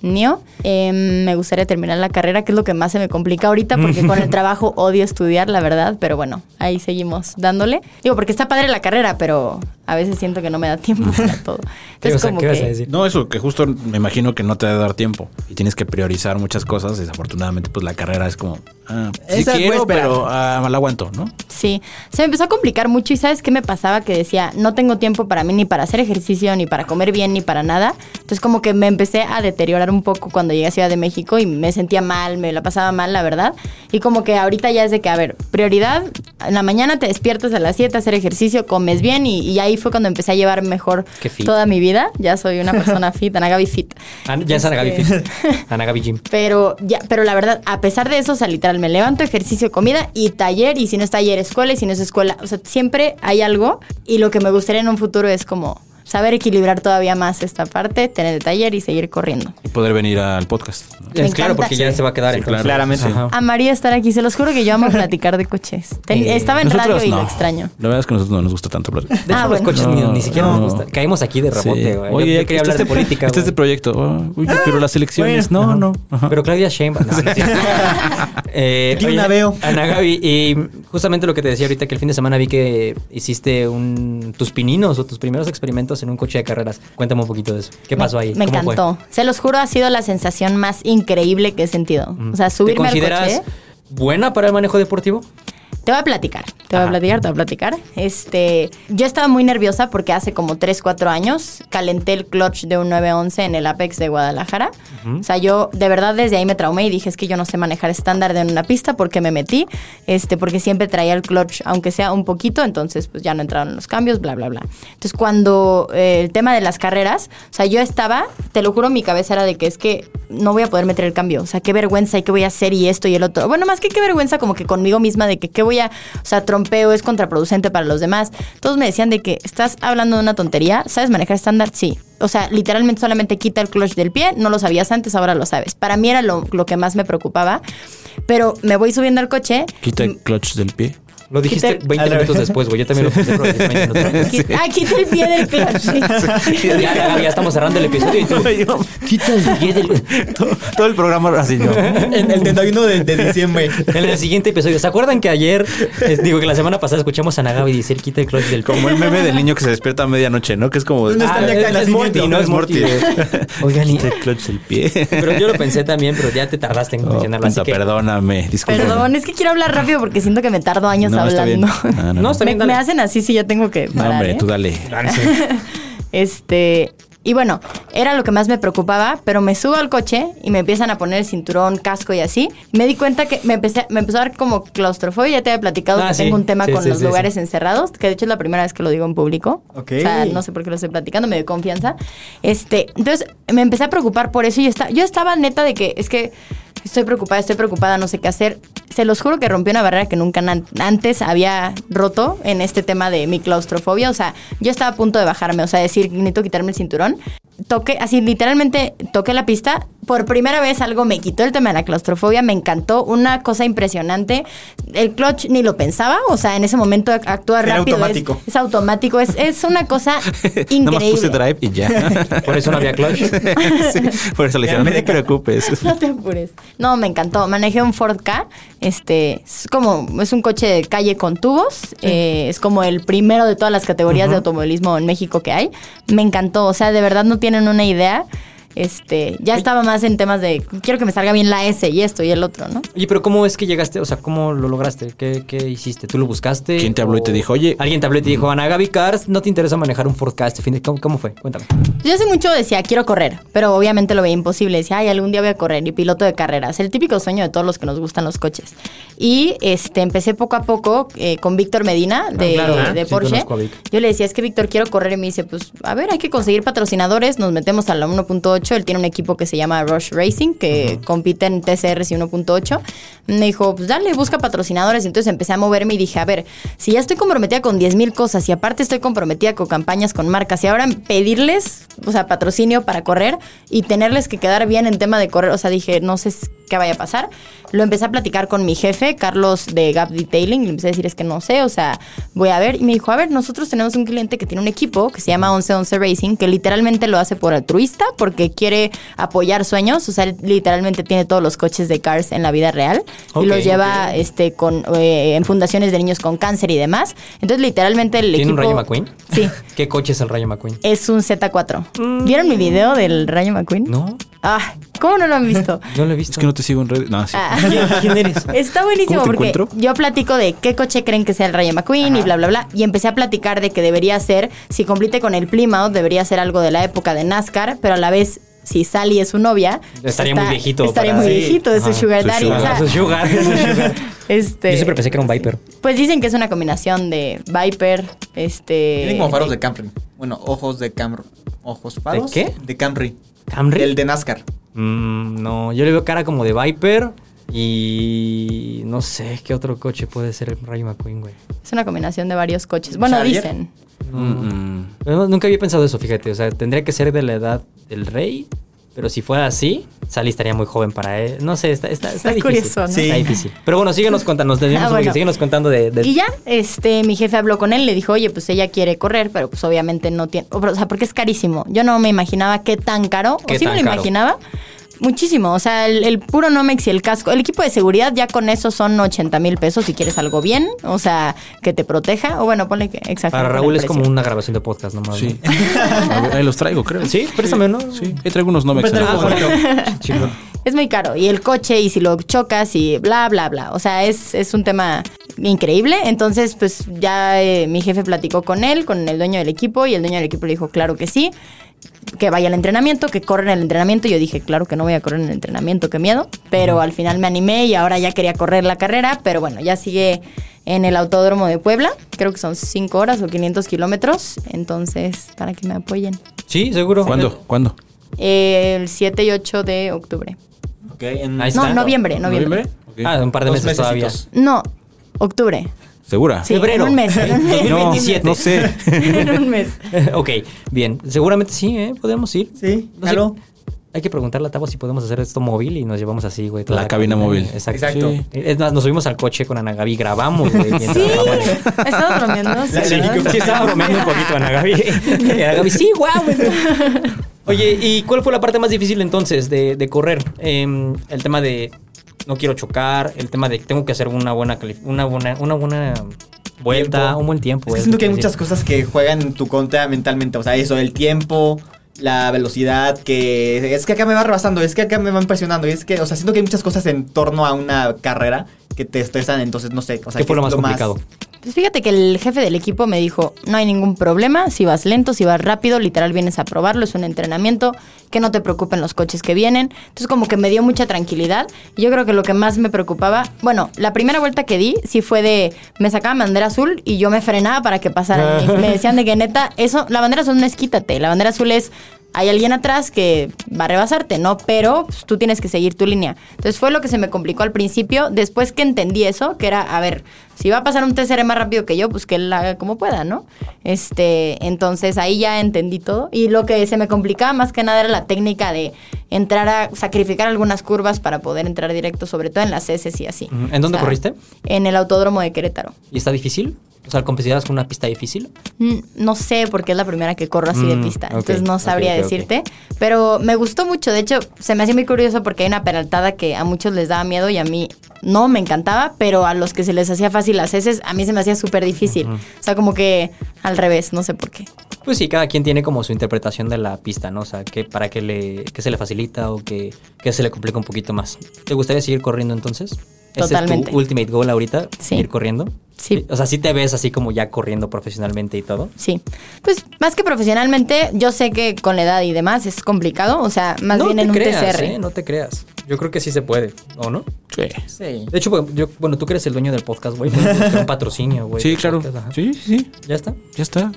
Mío. Em, me gustaría terminar la carrera, que es lo que más se me complica ahorita, porque con el trabajo odio estudiar, la verdad, pero bueno, ahí seguimos dándole. Digo, porque está padre la carrera, pero a veces siento que no me da tiempo para todo. ¿Qué, Entonces, vas a- como qué vas a que decir? No, eso, que justo me imagino que no te va a dar tiempo y tienes que priorizar muchas cosas. Desafortunadamente, pues la carrera es como, ah, sí Esa quiero, pero ah, la aguanto, ¿no? Sí, se me empezó a complicar mucho y ¿sabes qué me pasaba? Que decía, no tengo tiempo para mí ni para hacer ejercicio, ni para comer bien, ni para nada. Entonces como que me empecé a deteriorar un poco cuando llegué a Ciudad de México y me sentía mal, me la pasaba mal, la verdad. Y como que ahorita ya es de que, a ver, prioridad, en la mañana te despiertas a las 7 a hacer ejercicio, comes bien y, y ahí fue cuando empecé a llevar mejor toda mi vida. Ya soy una persona fit, Anagabi fit. Ah, ya es Anagabi Este- Fit. Anagabi Gym. Pero ya, pero la verdad, a pesar de eso, o sea, literal, me levanto, ejercicio, comida y taller, y si no es taller, escuela, y si no es escuela, o sea, siempre hay algo, y lo que me gustaría en un futuro es como saber equilibrar todavía más esta parte, tener el taller y seguir corriendo. Y poder venir al podcast. ¿no? Me Es claro, porque ya Sí. se va a quedar. Sí, claro. Claramente. Ajá. Amaría estar aquí, se los juro que yo amo platicar de coches. Ten- Eh, Estaba en radio y no. lo extraño. La verdad es que a nosotros no nos gusta tanto platicar. De hecho, Ah, los bueno. coches ni, No, ni siquiera no. nos gusta. Caímos aquí de rebote, Sí. güey. Oye, yo, quería hablar de este- política. Este es güey. el proyecto. Oh, uy, pero las elecciones, Bueno. no, no. Ajá. Pero Claudia Sheinbaum. Eh, Aquí una veo. Ana Gaby, y justamente lo que te decía ahorita, que el fin de semana vi que hiciste un, tus pininos o tus primeros experimentos en un coche de carreras. Cuéntame un poquito de eso. ¿Qué pasó ahí? Me ¿Cómo fue? encantó. Se los juro, ha sido la sensación más increíble que he sentido. O sea, ¿Te subirme al consideras coche. buena para el manejo deportivo? Te voy a platicar, te voy Ajá. a platicar, te voy a platicar. Este, yo estaba muy nerviosa porque hace como 3, 4 años calenté el clutch de un 911 en el Apex de Guadalajara. O sea, yo de verdad desde ahí me traumé y dije, es que yo no sé manejar estándar en una pista porque me metí, este, porque siempre traía el clutch, aunque sea un poquito, entonces pues ya no entraron los cambios, bla, bla, bla. Entonces cuando eh, el tema de las carreras, o sea, yo estaba, te lo juro, mi cabeza era de que es que no voy a poder meter el cambio, o sea, qué vergüenza y qué voy a hacer y esto y el otro. Bueno, más que qué vergüenza como que conmigo misma de que qué voy a, o sea, trompeo es contraproducente para los demás. Todos me decían de que estás hablando de una tontería, ¿sabes manejar estándar? Sí. O sea, literalmente solamente quita el clutch del pie, no lo sabías antes, ahora lo sabes. Para mí era lo, lo que más me preocupaba, pero me voy subiendo al coche. Quita el clutch del pie. Lo dijiste Quita- 20 minutos después, güey. Yo también lo pensé, pero lo dijiste 20 minutos. Ah, quita el pie del clutch. sí. Ya, ya, ya estamos cerrando el episodio y tú. Quita el pie del. todo, todo el programa así, ¿no? En el 31 de, de diciembre. En el siguiente episodio. ¿Se acuerdan que ayer, digo que la semana pasada escuchamos a Nagabi decir quita el clutch del Como el meme del niño que se despierta a medianoche, ¿no? Que es como... ¿Dónde está el acta de es Morty, no es Es Morty. Oigan, y- Quita el clutch del pie. pero yo lo pensé también, pero ya te tardaste en Oh, mencionarlo. así puta, que... perdóname, disculpa. Perdón, es que quiero hablar rápido porque siento que me tardo años No, está bien. hablando. No, no, No, no. está Me, bien, dale. me hacen así si yo tengo que No, hombre, ¿eh? tú dale. Este, y bueno, era lo que más me preocupaba, pero me subo al coche y me empiezan a poner el cinturón, casco y así. Me di cuenta que me, empecé, me empezó a dar como claustrofobia. Ya te había platicado Ah, que sí. tengo un tema Sí, con sí, los sí, lugares encerrados, que de hecho es la primera vez que lo digo en público. Ok. O sea, no sé por qué lo estoy platicando, me dio confianza. Este, entonces me empecé a preocupar por eso y está, yo estaba neta de que es que estoy preocupada, estoy preocupada, no sé qué hacer. Se los juro que rompí una barrera que nunca antes había roto en este tema de mi claustrofobia. O sea, yo estaba a punto de bajarme, o sea, decir, necesito quitarme el cinturón. Toqué, así literalmente toqué la pista. Por primera vez algo me quitó el tema de la claustrofobia, me encantó. Una cosa impresionante. El clutch ni lo pensaba, o sea, en ese momento ac- actúa rápido. es- automático. Es, automático, es, es una cosa Nada increíble. más puse drive y ya. Por eso no había clutch. Sí, por eso le dijeron, no te preocupes. No te apures. No, me encantó. Manejé un Ford K. Este, es como, es un coche de calle con tubos. Eh, es como el primero de todas las categorías de automovilismo en México que hay. Me encantó. O sea, de verdad no tienen una idea. Este, ya estaba más en temas de quiero que me salga bien la S y esto y el otro, ¿no? Oye, pero ¿cómo es que llegaste? O sea, ¿cómo lo lograste? ¿Qué, qué hiciste? ¿Tú lo buscaste? ¿Quién te habló y ¿O te dijo, oye? Alguien te habló y te dijo, Ana Gaby Cars, ¿no te interesa manejar un de ¿Cómo, cómo fue? Cuéntame. Yo hace mucho decía, quiero correr, pero obviamente lo veía imposible. Decía, ay, algún día voy a correr y piloto de carreras. El típico sueño de todos los que nos gustan los coches. Y este empecé poco a poco eh, con Víctor Medina de, claro, de ah, sí, Porsche. Yo le decía, es que Víctor, quiero correr. Y me dice, pues, a ver, hay que conseguir patrocinadores. Nos metemos a la 1.8. Él tiene un equipo que se llama Rush Racing, que compite en TCRs y 1.8. Me dijo, pues dale, busca patrocinadores. Entonces empecé a moverme y dije, a ver, si ya estoy comprometida con 10 mil cosas y aparte estoy comprometida con campañas con marcas y ahora pedirles, o sea, patrocinio para correr y tenerles que quedar bien en tema de correr, o sea, dije, no sé qué vaya a pasar. Lo empecé a platicar con mi jefe, Carlos de Gap Detailing, y le empecé a decir, es que no sé, o sea, voy a ver. Y me dijo, a ver, nosotros tenemos un cliente que tiene un equipo que se llama 1111 Racing, que literalmente lo hace por altruista, porque quiere apoyar sueños, o sea, él literalmente tiene todos los coches de Cars en la vida real y los lleva este, con, eh, en fundaciones de niños con cáncer y demás. Entonces, literalmente el ¿Tiene equipo... un Rayo McQueen? Sí. ¿Qué coche es el Rayo McQueen? Es un Z4. ¿Vieron mi video del Rayo McQueen? No, Ah, ¿cómo no lo han visto? no lo he visto. Es que no te sigo en redes. No, sí. Ah. ¿Quién, eres? Está buenísimo ¿Cómo te porque encuentro? yo platico de qué coche creen que sea el Rayo McQueen y bla, bla, bla. Y empecé a platicar de que debería ser, si complete con el Plymouth, debería ser algo de la época de NASCAR, pero a la vez, si Sally es su novia, Estaría está- muy viejito Estaría para- muy Sí. viejito, es su sugar su daddy. sugar. o sea, Su sugar, su sugar. este, Yo siempre pensé que era un Viper. Pues dicen que es una combinación de Viper, este... Tienen como faros de Camry. Bueno, ojos de Camry. ¿Ojos faros? qué? De Camry. ¿Camry? El de NASCAR. Mm, no, yo le veo cara como de Viper y no sé qué otro coche puede ser el Rayo McQueen, güey. Es una combinación de varios coches. Bueno, Charger. dicen. Mm, No, nunca había pensado eso, fíjate. O sea, tendría que ser de la edad del rey. Pero si fuera así, Sally estaría muy joven para él. No sé, está, está, está Está difícil. curioso, ¿no? Sí. Está difícil. Pero bueno, síguenos contando. Ah, un poquito, bueno. síguenos contando de, de- Y ya, este, mi jefe habló con él, le dijo, oye, pues ella quiere correr, pero pues obviamente no tiene, o sea, porque es carísimo. Yo no me imaginaba qué tan caro, ¿Qué o sí me tan lo caro? imaginaba. Muchísimo, o sea, el, el puro Nomex y el casco. El equipo de seguridad ya con eso son 80 mil pesos si quieres algo bien, o sea, que te proteja. O bueno, ponle que exacto. Para Raúl es como una grabación de podcast nomás. sí. ¿no? Ahí los traigo, creo. Sí, préstame, ¿no? Sí, ahí traigo unos Nomex. Chico. Es muy caro. Y el coche, y si lo chocas, y bla, bla, bla. O sea, es, es un tema increíble. Entonces, pues ya eh, mi jefe platicó con él, con el dueño del equipo, y el dueño del equipo le dijo, claro que sí. Que vaya al entrenamiento, que corra en el entrenamiento. Yo dije, claro que no voy a correr en el entrenamiento, qué miedo. Pero al final me animé y ahora ya quería correr la carrera. Pero bueno, ya sigue en el Autódromo de Puebla. Creo que son 5 horas o 500 kilómetros. Entonces, para que me apoyen. Sí, seguro. ¿Cuándo? ¿Cuándo? El 7 y 8 de octubre. Ok, en- Ahí No, noviembre, noviembre. Ok. Ah, un par de meses todavía. No, octubre. ¿Segura? Sí, Febrero. en un mes. En un mes. No, 27. no sé. en un mes. ok, bien. Seguramente sí, ¿eh? Podemos ir. Sí, No sé, claro. Hay que preguntarle a Tavo si podemos hacer esto móvil y nos llevamos así, güey. toda La cabina móvil. Exacto. Exacto. Sí. Es más, nos subimos al coche con Ana Gaby, grabamos, güey. Sí, estaba bromeando. Sí, Sí, ¿verdad? sí, estaba bromeando un poquito Ana Gaby. Y Ana Gaby, sí, guau. güey. Oye, ¿y cuál fue la parte más difícil entonces de, de correr? Em, el tema de no quiero chocar, el tema de tengo que hacer una buena una buena, una buena vuelta, Tiempo. un buen tiempo. Es que siento que hay muchas cosas que juegan en tu contra mentalmente. O sea, eso, el tiempo, la velocidad, que es que acá me va rebasando, es que acá me va impresionando. Y es que, o sea, siento que hay muchas cosas en torno a una carrera que te estresan. Entonces, no sé. O sea, ¿Qué fue que lo más complicado? Pues fíjate que el jefe del equipo me dijo, no hay ningún problema, si vas lento, si vas rápido, literal vienes a probarlo, es un entrenamiento, que no te preocupen los coches que vienen. Entonces como que me dio mucha tranquilidad. Y yo creo que lo que más me preocupaba, bueno, la primera vuelta que di sí fue de, me sacaban bandera azul y yo me frenaba para que pasaran. Me decían de que neta, eso, la bandera azul no es quítate, la bandera azul es hay alguien atrás que va a rebasarte, ¿no? Pero pues, tú tienes que seguir tu línea. Entonces fue lo que se me complicó al principio. Después que entendí eso, que era, a ver, si va a pasar un TCR más rápido que yo, pues que él haga como pueda, ¿no? Este, entonces ahí ya entendí todo. Y lo que se me complicaba más que nada era la técnica de entrar a sacrificar algunas curvas para poder entrar directo, sobre todo en las heces y así. ¿En dónde corriste? En el autódromo de Querétaro. ¿Y está difícil? O sea, ¿consideras con una pista difícil? Mm, No sé, porque es la primera que corro así de Mm, pista. Entonces no sabría decirte. Pero me gustó mucho. De hecho, se me hacía muy curioso porque hay una peraltada que a muchos les daba miedo y a mí no me encantaba. Pero a los que se les hacía fácil las heces, a mí se me hacía súper difícil. O sea, como que al revés, no sé por qué. Pues sí, cada quien tiene como su interpretación de la pista, ¿no? O sea, que para que le que se le facilita o que, que se le complica un poquito más. ¿Te gustaría seguir corriendo entonces? ¿Ese Totalmente. es tu ultimate goal ahorita? Sí. ¿Seguir corriendo? Sí. O sea, sí te ves así como ya corriendo profesionalmente y todo. Sí. Pues más que profesionalmente, yo sé que con la edad y demás es complicado. O sea, más no bien te en un creas, TCR. ¿eh? No te creas. Yo creo que sí se puede, ¿o no? Sí. Sí. De hecho, pues, yo, bueno, tú que eres el dueño del podcast, güey. un patrocinio, güey. Sí, claro. podcast, sí, sí. ¿Ya está? Ya está.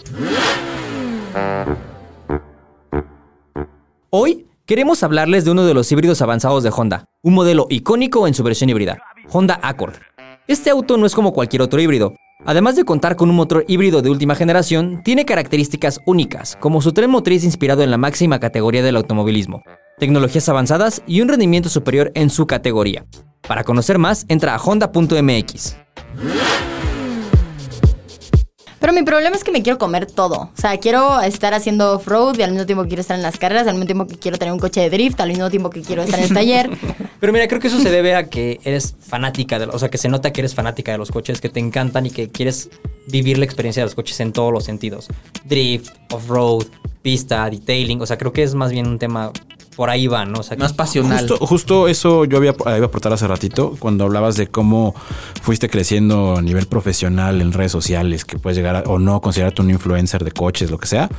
Hoy queremos hablarles de uno de los híbridos avanzados de Honda, un modelo icónico en su versión híbrida, Honda Accord. Este auto no es como cualquier otro híbrido. Además de contar con un motor híbrido de última generación, tiene características únicas, como su tren motriz inspirado en la máxima categoría del automovilismo, tecnologías avanzadas y un rendimiento superior en su categoría. Para conocer más, entra a honda.mx. Pero mi problema es que me quiero comer todo. O sea, quiero estar haciendo off-road y al mismo tiempo quiero estar en las carreras, al mismo tiempo que quiero tener un coche de drift, al mismo tiempo que quiero estar en el taller. Pero mira, creo que eso se debe a que eres fanática de o sea, que se nota que eres fanática de los coches, que te encantan y que quieres vivir la experiencia de los coches en todos los sentidos. Drift, off-road, pista, detailing, o sea, creo que es más bien un tema por ahí va, ¿no? O sea, que- Más pasional. Justo, justo eso yo había iba a aportar hace ratito cuando hablabas de cómo fuiste creciendo a nivel profesional en redes sociales, que puedes llegar a, o no considerarte un influencer de coches, lo que sea.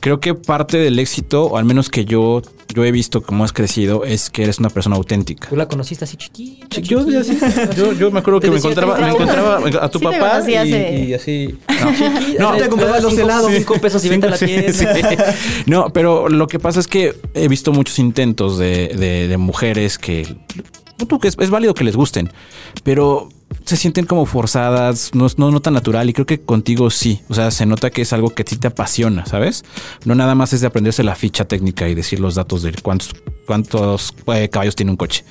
Creo que parte del éxito, o al menos que yo, yo he visto cómo has crecido, es que eres una persona auténtica. Tú la conociste así chiquita. Yo, chiquita. yo, yo me acuerdo que me encontraba, "Te me Raúl". encontraba a tu Sí papá y, hace- y así. Chiquita, No, te compraba le das los cinco- helados. Cinco pesos y vente a la Sí, tienda. sí. No, pero lo que pasa es que he visto muchos intentos de, de- de mujeres que, tú, que es, es válido que les gusten, pero se sienten como forzadas, no, no, no tan natural y creo que contigo sí, o sea, se nota que es algo que a ti te apasiona, ¿sabes? No nada más es de aprenderse la ficha técnica y decir los datos de cuántos, cuántos eh, caballos tiene un coche,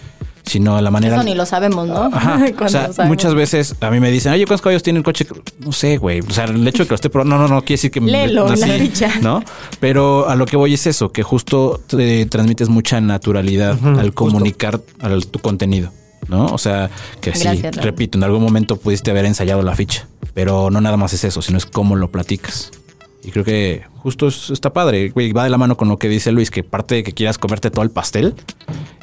sino la manera... Eso ni lo sabemos, ¿no? Ajá. Cuando O sea, sabemos. muchas veces a mí me dicen, oye, ¿cuántos caballos tiene el coche? No sé, güey. O sea, el hecho de que lo esté probando, no, no, no quiere decir que me- Léelo en la así, ficha. ¿no? Pero a lo que voy es eso, que justo te transmites mucha naturalidad al comunicar al, tu contenido, ¿no? O sea, que sí, Raúl. repito, en algún momento pudiste haber ensayado la ficha, pero no nada más es eso, sino es cómo lo platicas. Y creo que justo es- está padre, güey, va de la mano con lo que dice Luis, que parte de que quieras comerte todo el pastel,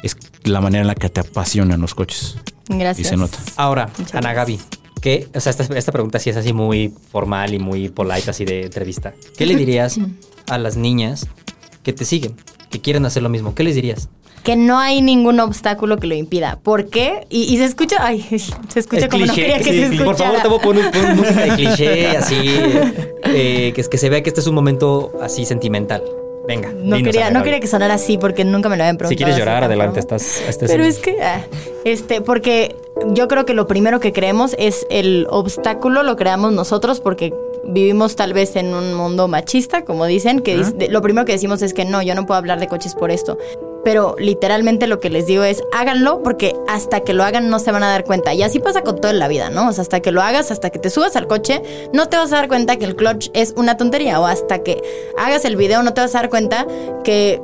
es la manera en la que te apasionan los coches. Gracias. Y se nota. Ahora, Muchas Ana Gaby, ¿qué? O sea, esta, esta pregunta sí es así muy formal y muy polite, así de entrevista. ¿Qué le dirías a las niñas que te siguen, que quieren hacer lo mismo, ¿qué les dirías? Que no hay ningún obstáculo que lo impida. ¿Por qué? Y, y se escucha, ay, se escucha El como no cliché, quería que sí, se escuchara. Por favor, te voy a poner, poner música de cliché, así, eh, que, que se vea que este es un momento así sentimental. Venga. No dinos, quería, no quería que sonara así porque nunca me lo habían preguntado. Si quieres llorar, adelante, estás... este Pero es que, ah, este, porque yo creo que lo primero que creemos es el obstáculo, lo creamos nosotros porque vivimos tal vez en un mundo machista, como dicen, que lo primero que decimos es que no, yo no puedo hablar de coches por esto. Pero literalmente lo que les digo es háganlo porque hasta que lo hagan no se van a dar cuenta. Y así pasa con todo en la vida, ¿no? O sea, hasta que lo hagas, hasta que te subas al coche, no te vas a dar cuenta que el clutch es una tontería. O hasta que hagas el video, no te vas a dar cuenta que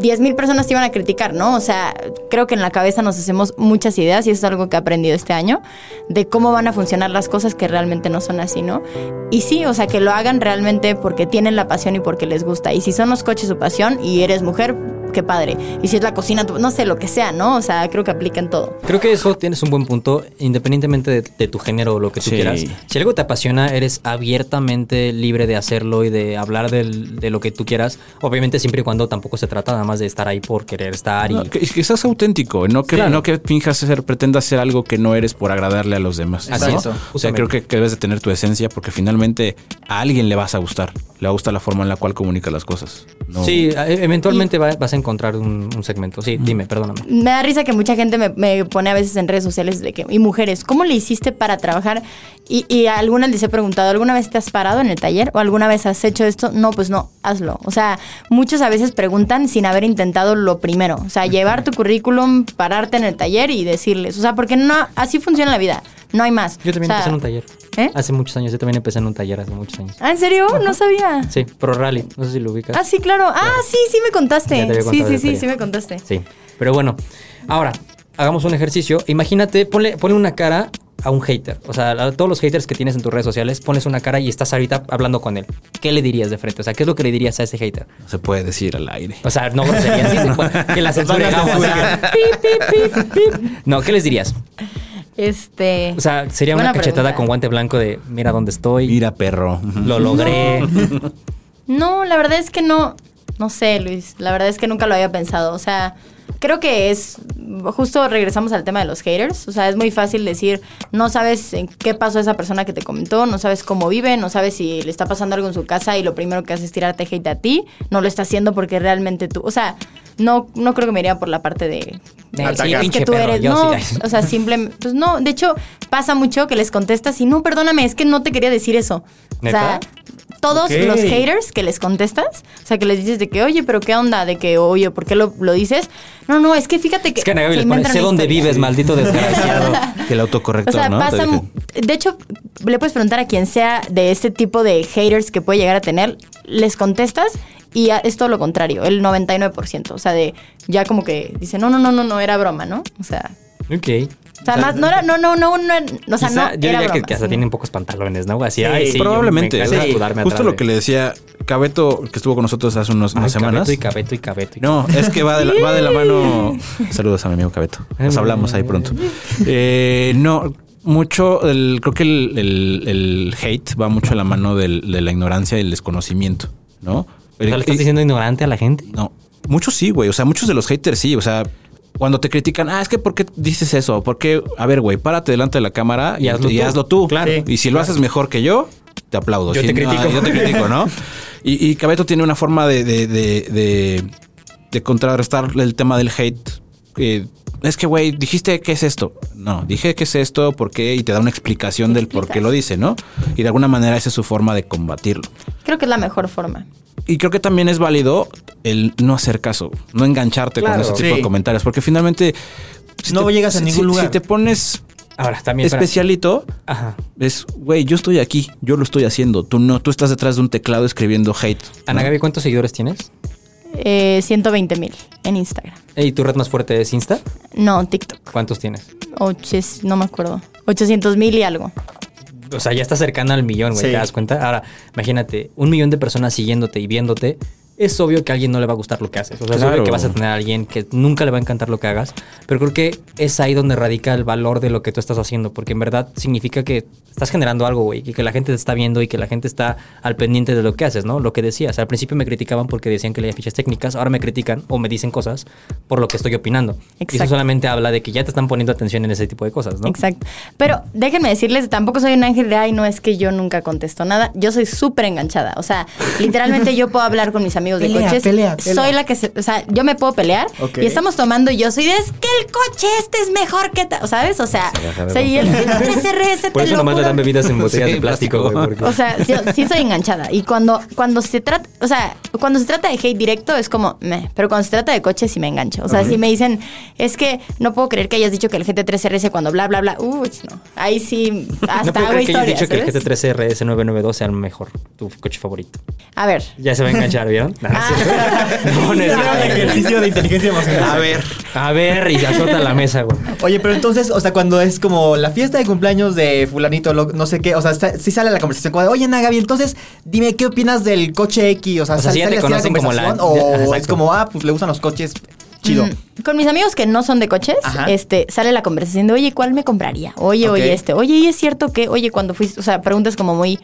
10.000 personas te iban a criticar, ¿no? O sea, creo que en la cabeza nos hacemos muchas ideas y eso es algo que he aprendido este año, de cómo van a funcionar las cosas que realmente no son así, ¿no? Y sí, o sea, que lo hagan realmente porque tienen la pasión y porque les gusta. Y si son los coches su pasión y eres mujer, qué padre. Y si es la cocina, no sé, lo que sea, ¿no? O sea, creo que aplica en todo. Creo que eso tienes un buen punto, independientemente de, de tu género o lo que tú Sí. quieras. Si algo te apasiona, eres abiertamente libre de hacerlo y de hablar del- de lo que tú quieras. Obviamente siempre y cuando tampoco se trata nada más de estar ahí por querer estar y... No, que, que seas auténtico, no que, Claro. no que finjas ser, pretendas ser algo que no eres por agradarle a los demás. Así ¿no? es, O sea, creo que, que debes de tener tu esencia porque finalmente a alguien le vas a gustar. Le va a gustar la forma en la cual comunica las cosas. No- Sí, e- eventualmente va- vas a encontrar un, un segmento. Sí, dime, perdóname. Me da risa que mucha gente me, me pone a veces en redes sociales de que, y mujeres, ¿cómo le hiciste para trabajar? Y, y a algunas les he preguntado, ¿alguna vez te has parado en el taller? ¿O alguna vez has hecho esto? No, pues no, hazlo. O sea, muchos a veces preguntan sin haber intentado lo primero. O sea, llevar tu currículum, pararte en el taller y decirles. O sea, porque no, así funciona la vida. No hay más. Yo también O sea, empecé en un taller. ¿Eh? Hace muchos años, yo también empecé en un taller hace muchos años. Ah, ¿en serio? No sabía. Sí, Pro Rally, no sé si lo ubicas. Ah, sí, claro. Ah, sí, sí me contaste. Ya te había Sí, sí, sí, sí me contaste. Sí, pero bueno, ahora hagamos un ejercicio. Imagínate, ponle, ponle una cara a un hater. O sea, a todos los haters que tienes en tus redes sociales, pones una cara y estás ahorita hablando con él. ¿Qué le dirías de frente? O sea, ¿qué es lo que le dirías a ese hater? no se puede decir al aire. O sea, no groserías, sí se puede. que la censure. Van a hagamos. censurar. Pip, pip, pip, pip. No, ¿qué les dirías? Este. O sea, sería una cachetada pregunta. con guante blanco de mira dónde estoy, Mira, perro. Lo logré. No, la verdad es que no. No sé, Luis. La verdad es que nunca lo había pensado. O sea, creo que es. Justo regresamos al tema de los haters. O sea, es muy fácil decir, no sabes en qué pasó esa persona que te comentó, no sabes cómo vive, no sabes si le está pasando algo en su casa y lo primero que hace es tirarte hate a ti. No lo está haciendo porque realmente tú. O sea, no, no creo que me iría por la parte de. de Atacar. es que tú eres. No, sí. o sea, simplemente. Pues no, de hecho, pasa mucho que les contestas y no, perdóname, es que no te quería decir eso. O sea. Todos los haters que les contestas, o sea, que les dices de que, oye, pero qué onda, de que, oye, ¿por qué lo, lo dices? No, no, es que fíjate que. Es que se les pone, sé dónde historia". vives, maldito desgraciado. Que el autocorrector, O sea, ¿no? De hecho, le puedes preguntar a quien sea de este tipo de haters que puede llegar a tener, les contestas y a- es todo lo contrario, el 99%. O sea, de ya como que dice, no, no, no, no, no, era broma, ¿no? O sea. ok. O sea, más- no era, no, no, no, no, o sea, Quizá- no, yo era diría que, broma, que hasta tienen pocos pantalones, ¿no? Así, Sí, ay, sí, yo Probablemente. sí. Justo lo que le decía Cabeto, que estuvo con nosotros hace unos, Ay, unas semanas. Cabeto y cabeto y cabeto. y- No, es que va de la, va de la mano. Saludos a mi amigo Cabeto. Nos hablamos ahí pronto. Eh, no, mucho, el- creo que el, el- el hate va mucho a la mano del- de la ignorancia y el desconocimiento, ¿no? O sea, ¿Le estás Y- diciendo ignorante a la gente? no, muchos sí, güey. O sea, muchos de los haters sí. O sea, cuando te critican, ah, es que ¿por qué dices eso? ¿Por qué? A ver, güey, párate delante de la cámara y, Y hazlo y tú. hazlo tú. Claro. Y si lo haces mejor que yo, te aplaudo. Yo Si te no, critico. yo te critico, ¿no? Y, y Cabeto tiene una forma de, de, de, de- de contrarrestar el tema del hate. que es que, güey, dijiste qué es esto. No, dije qué es esto, por qué, y te da una explicación del por qué lo dice, ¿no? Y de alguna manera esa es su forma de combatirlo. Creo que es la mejor forma. Y creo que también es válido el no hacer caso, no engancharte Claro. con ese tipo Sí. de comentarios, porque finalmente... si No llegas a si- ningún si- lugar. Si te pones Ahora, también. para- especialito, Ajá. es, güey, yo estoy aquí, yo lo estoy haciendo, tú no, tú estás detrás de un teclado escribiendo hate. ¿no? Ana Gaby, ¿cuántos seguidores tienes? Eh, 120 mil en Instagram. ¿Y tu red más fuerte es Insta? No, TikTok. ¿Cuántos tienes? Oches, no me acuerdo. 800 mil y algo. O sea, ya está cercana al millón, güey, Sí. ¿te das cuenta? Ahora, imagínate, un millón de personas siguiéndote y viéndote es obvio que a alguien no le va a gustar lo que haces. O sea, es Claro. obvio que vas a tener a alguien que nunca le va a encantar lo que hagas. Pero creo que es ahí donde radica el valor de lo que tú estás haciendo. Porque en verdad significa que estás generando algo, güey. Y que la gente te está viendo y que la gente está al pendiente de lo que haces, ¿no? Lo que decías. Al principio me criticaban porque decían que leía fichas técnicas. Ahora me critican o me dicen cosas por lo que estoy opinando. Y eso Exacto. solamente habla de que ya te están poniendo atención en ese tipo de cosas, ¿no? Exacto. Pero déjenme decirles, tampoco soy un ángel de, ay, no es que yo nunca contesto nada. Yo soy súper enganchada. O sea, literalmente yo puedo hablar con mis amigos de Pelea, coches. pelea, pelea. Soy la que se, o sea, yo me puedo pelear y estamos tomando y yo soy de, es que el coche este es mejor que tal, ¿sabes? O sea, ajá, o sea, y el 3RS Por te eso lo nomás le dan bebidas en botellas Sí, de plástico, O sea, sí, sí soy enganchada. Y cuando, cuando se trata, o sea, cuando se trata de hate directo es como, meh. Pero cuando se trata de coches sí me engancho. O sea, si me dicen, es que no puedo creer que hayas dicho que el GT3 RS cuando bla, bla, bla. Uy, no. Ahí sí, hasta no hago creer que hayas dicho que el ¿sabes? GT3 RS 992 sea el mejor, tu coche favorito. A ver. Ya se va a enganchar, ¿vieron? No, Ah, no, no ejercicio de inteligencia emocional. A ver. A ver, y azota la mesa, güey. Oye, pero entonces, o sea, cuando es como la fiesta de cumpleaños de fulanito, lo- no sé qué, o sea, está- sí sale la conversación como de, oye, Nagabi, entonces dime qué opinas del coche X, o sea, O sea, ¿sale ya te así conocen como la- o es como, ah, pues le gustan los coches, chido. Mm, Con mis amigos que no son de coches, Ajá. este, sale la conversación de, oye, ¿cuál me compraría? Oye, oye, este, oye, ¿y es cierto que, oye, cuando fuiste, o sea, preguntas como muy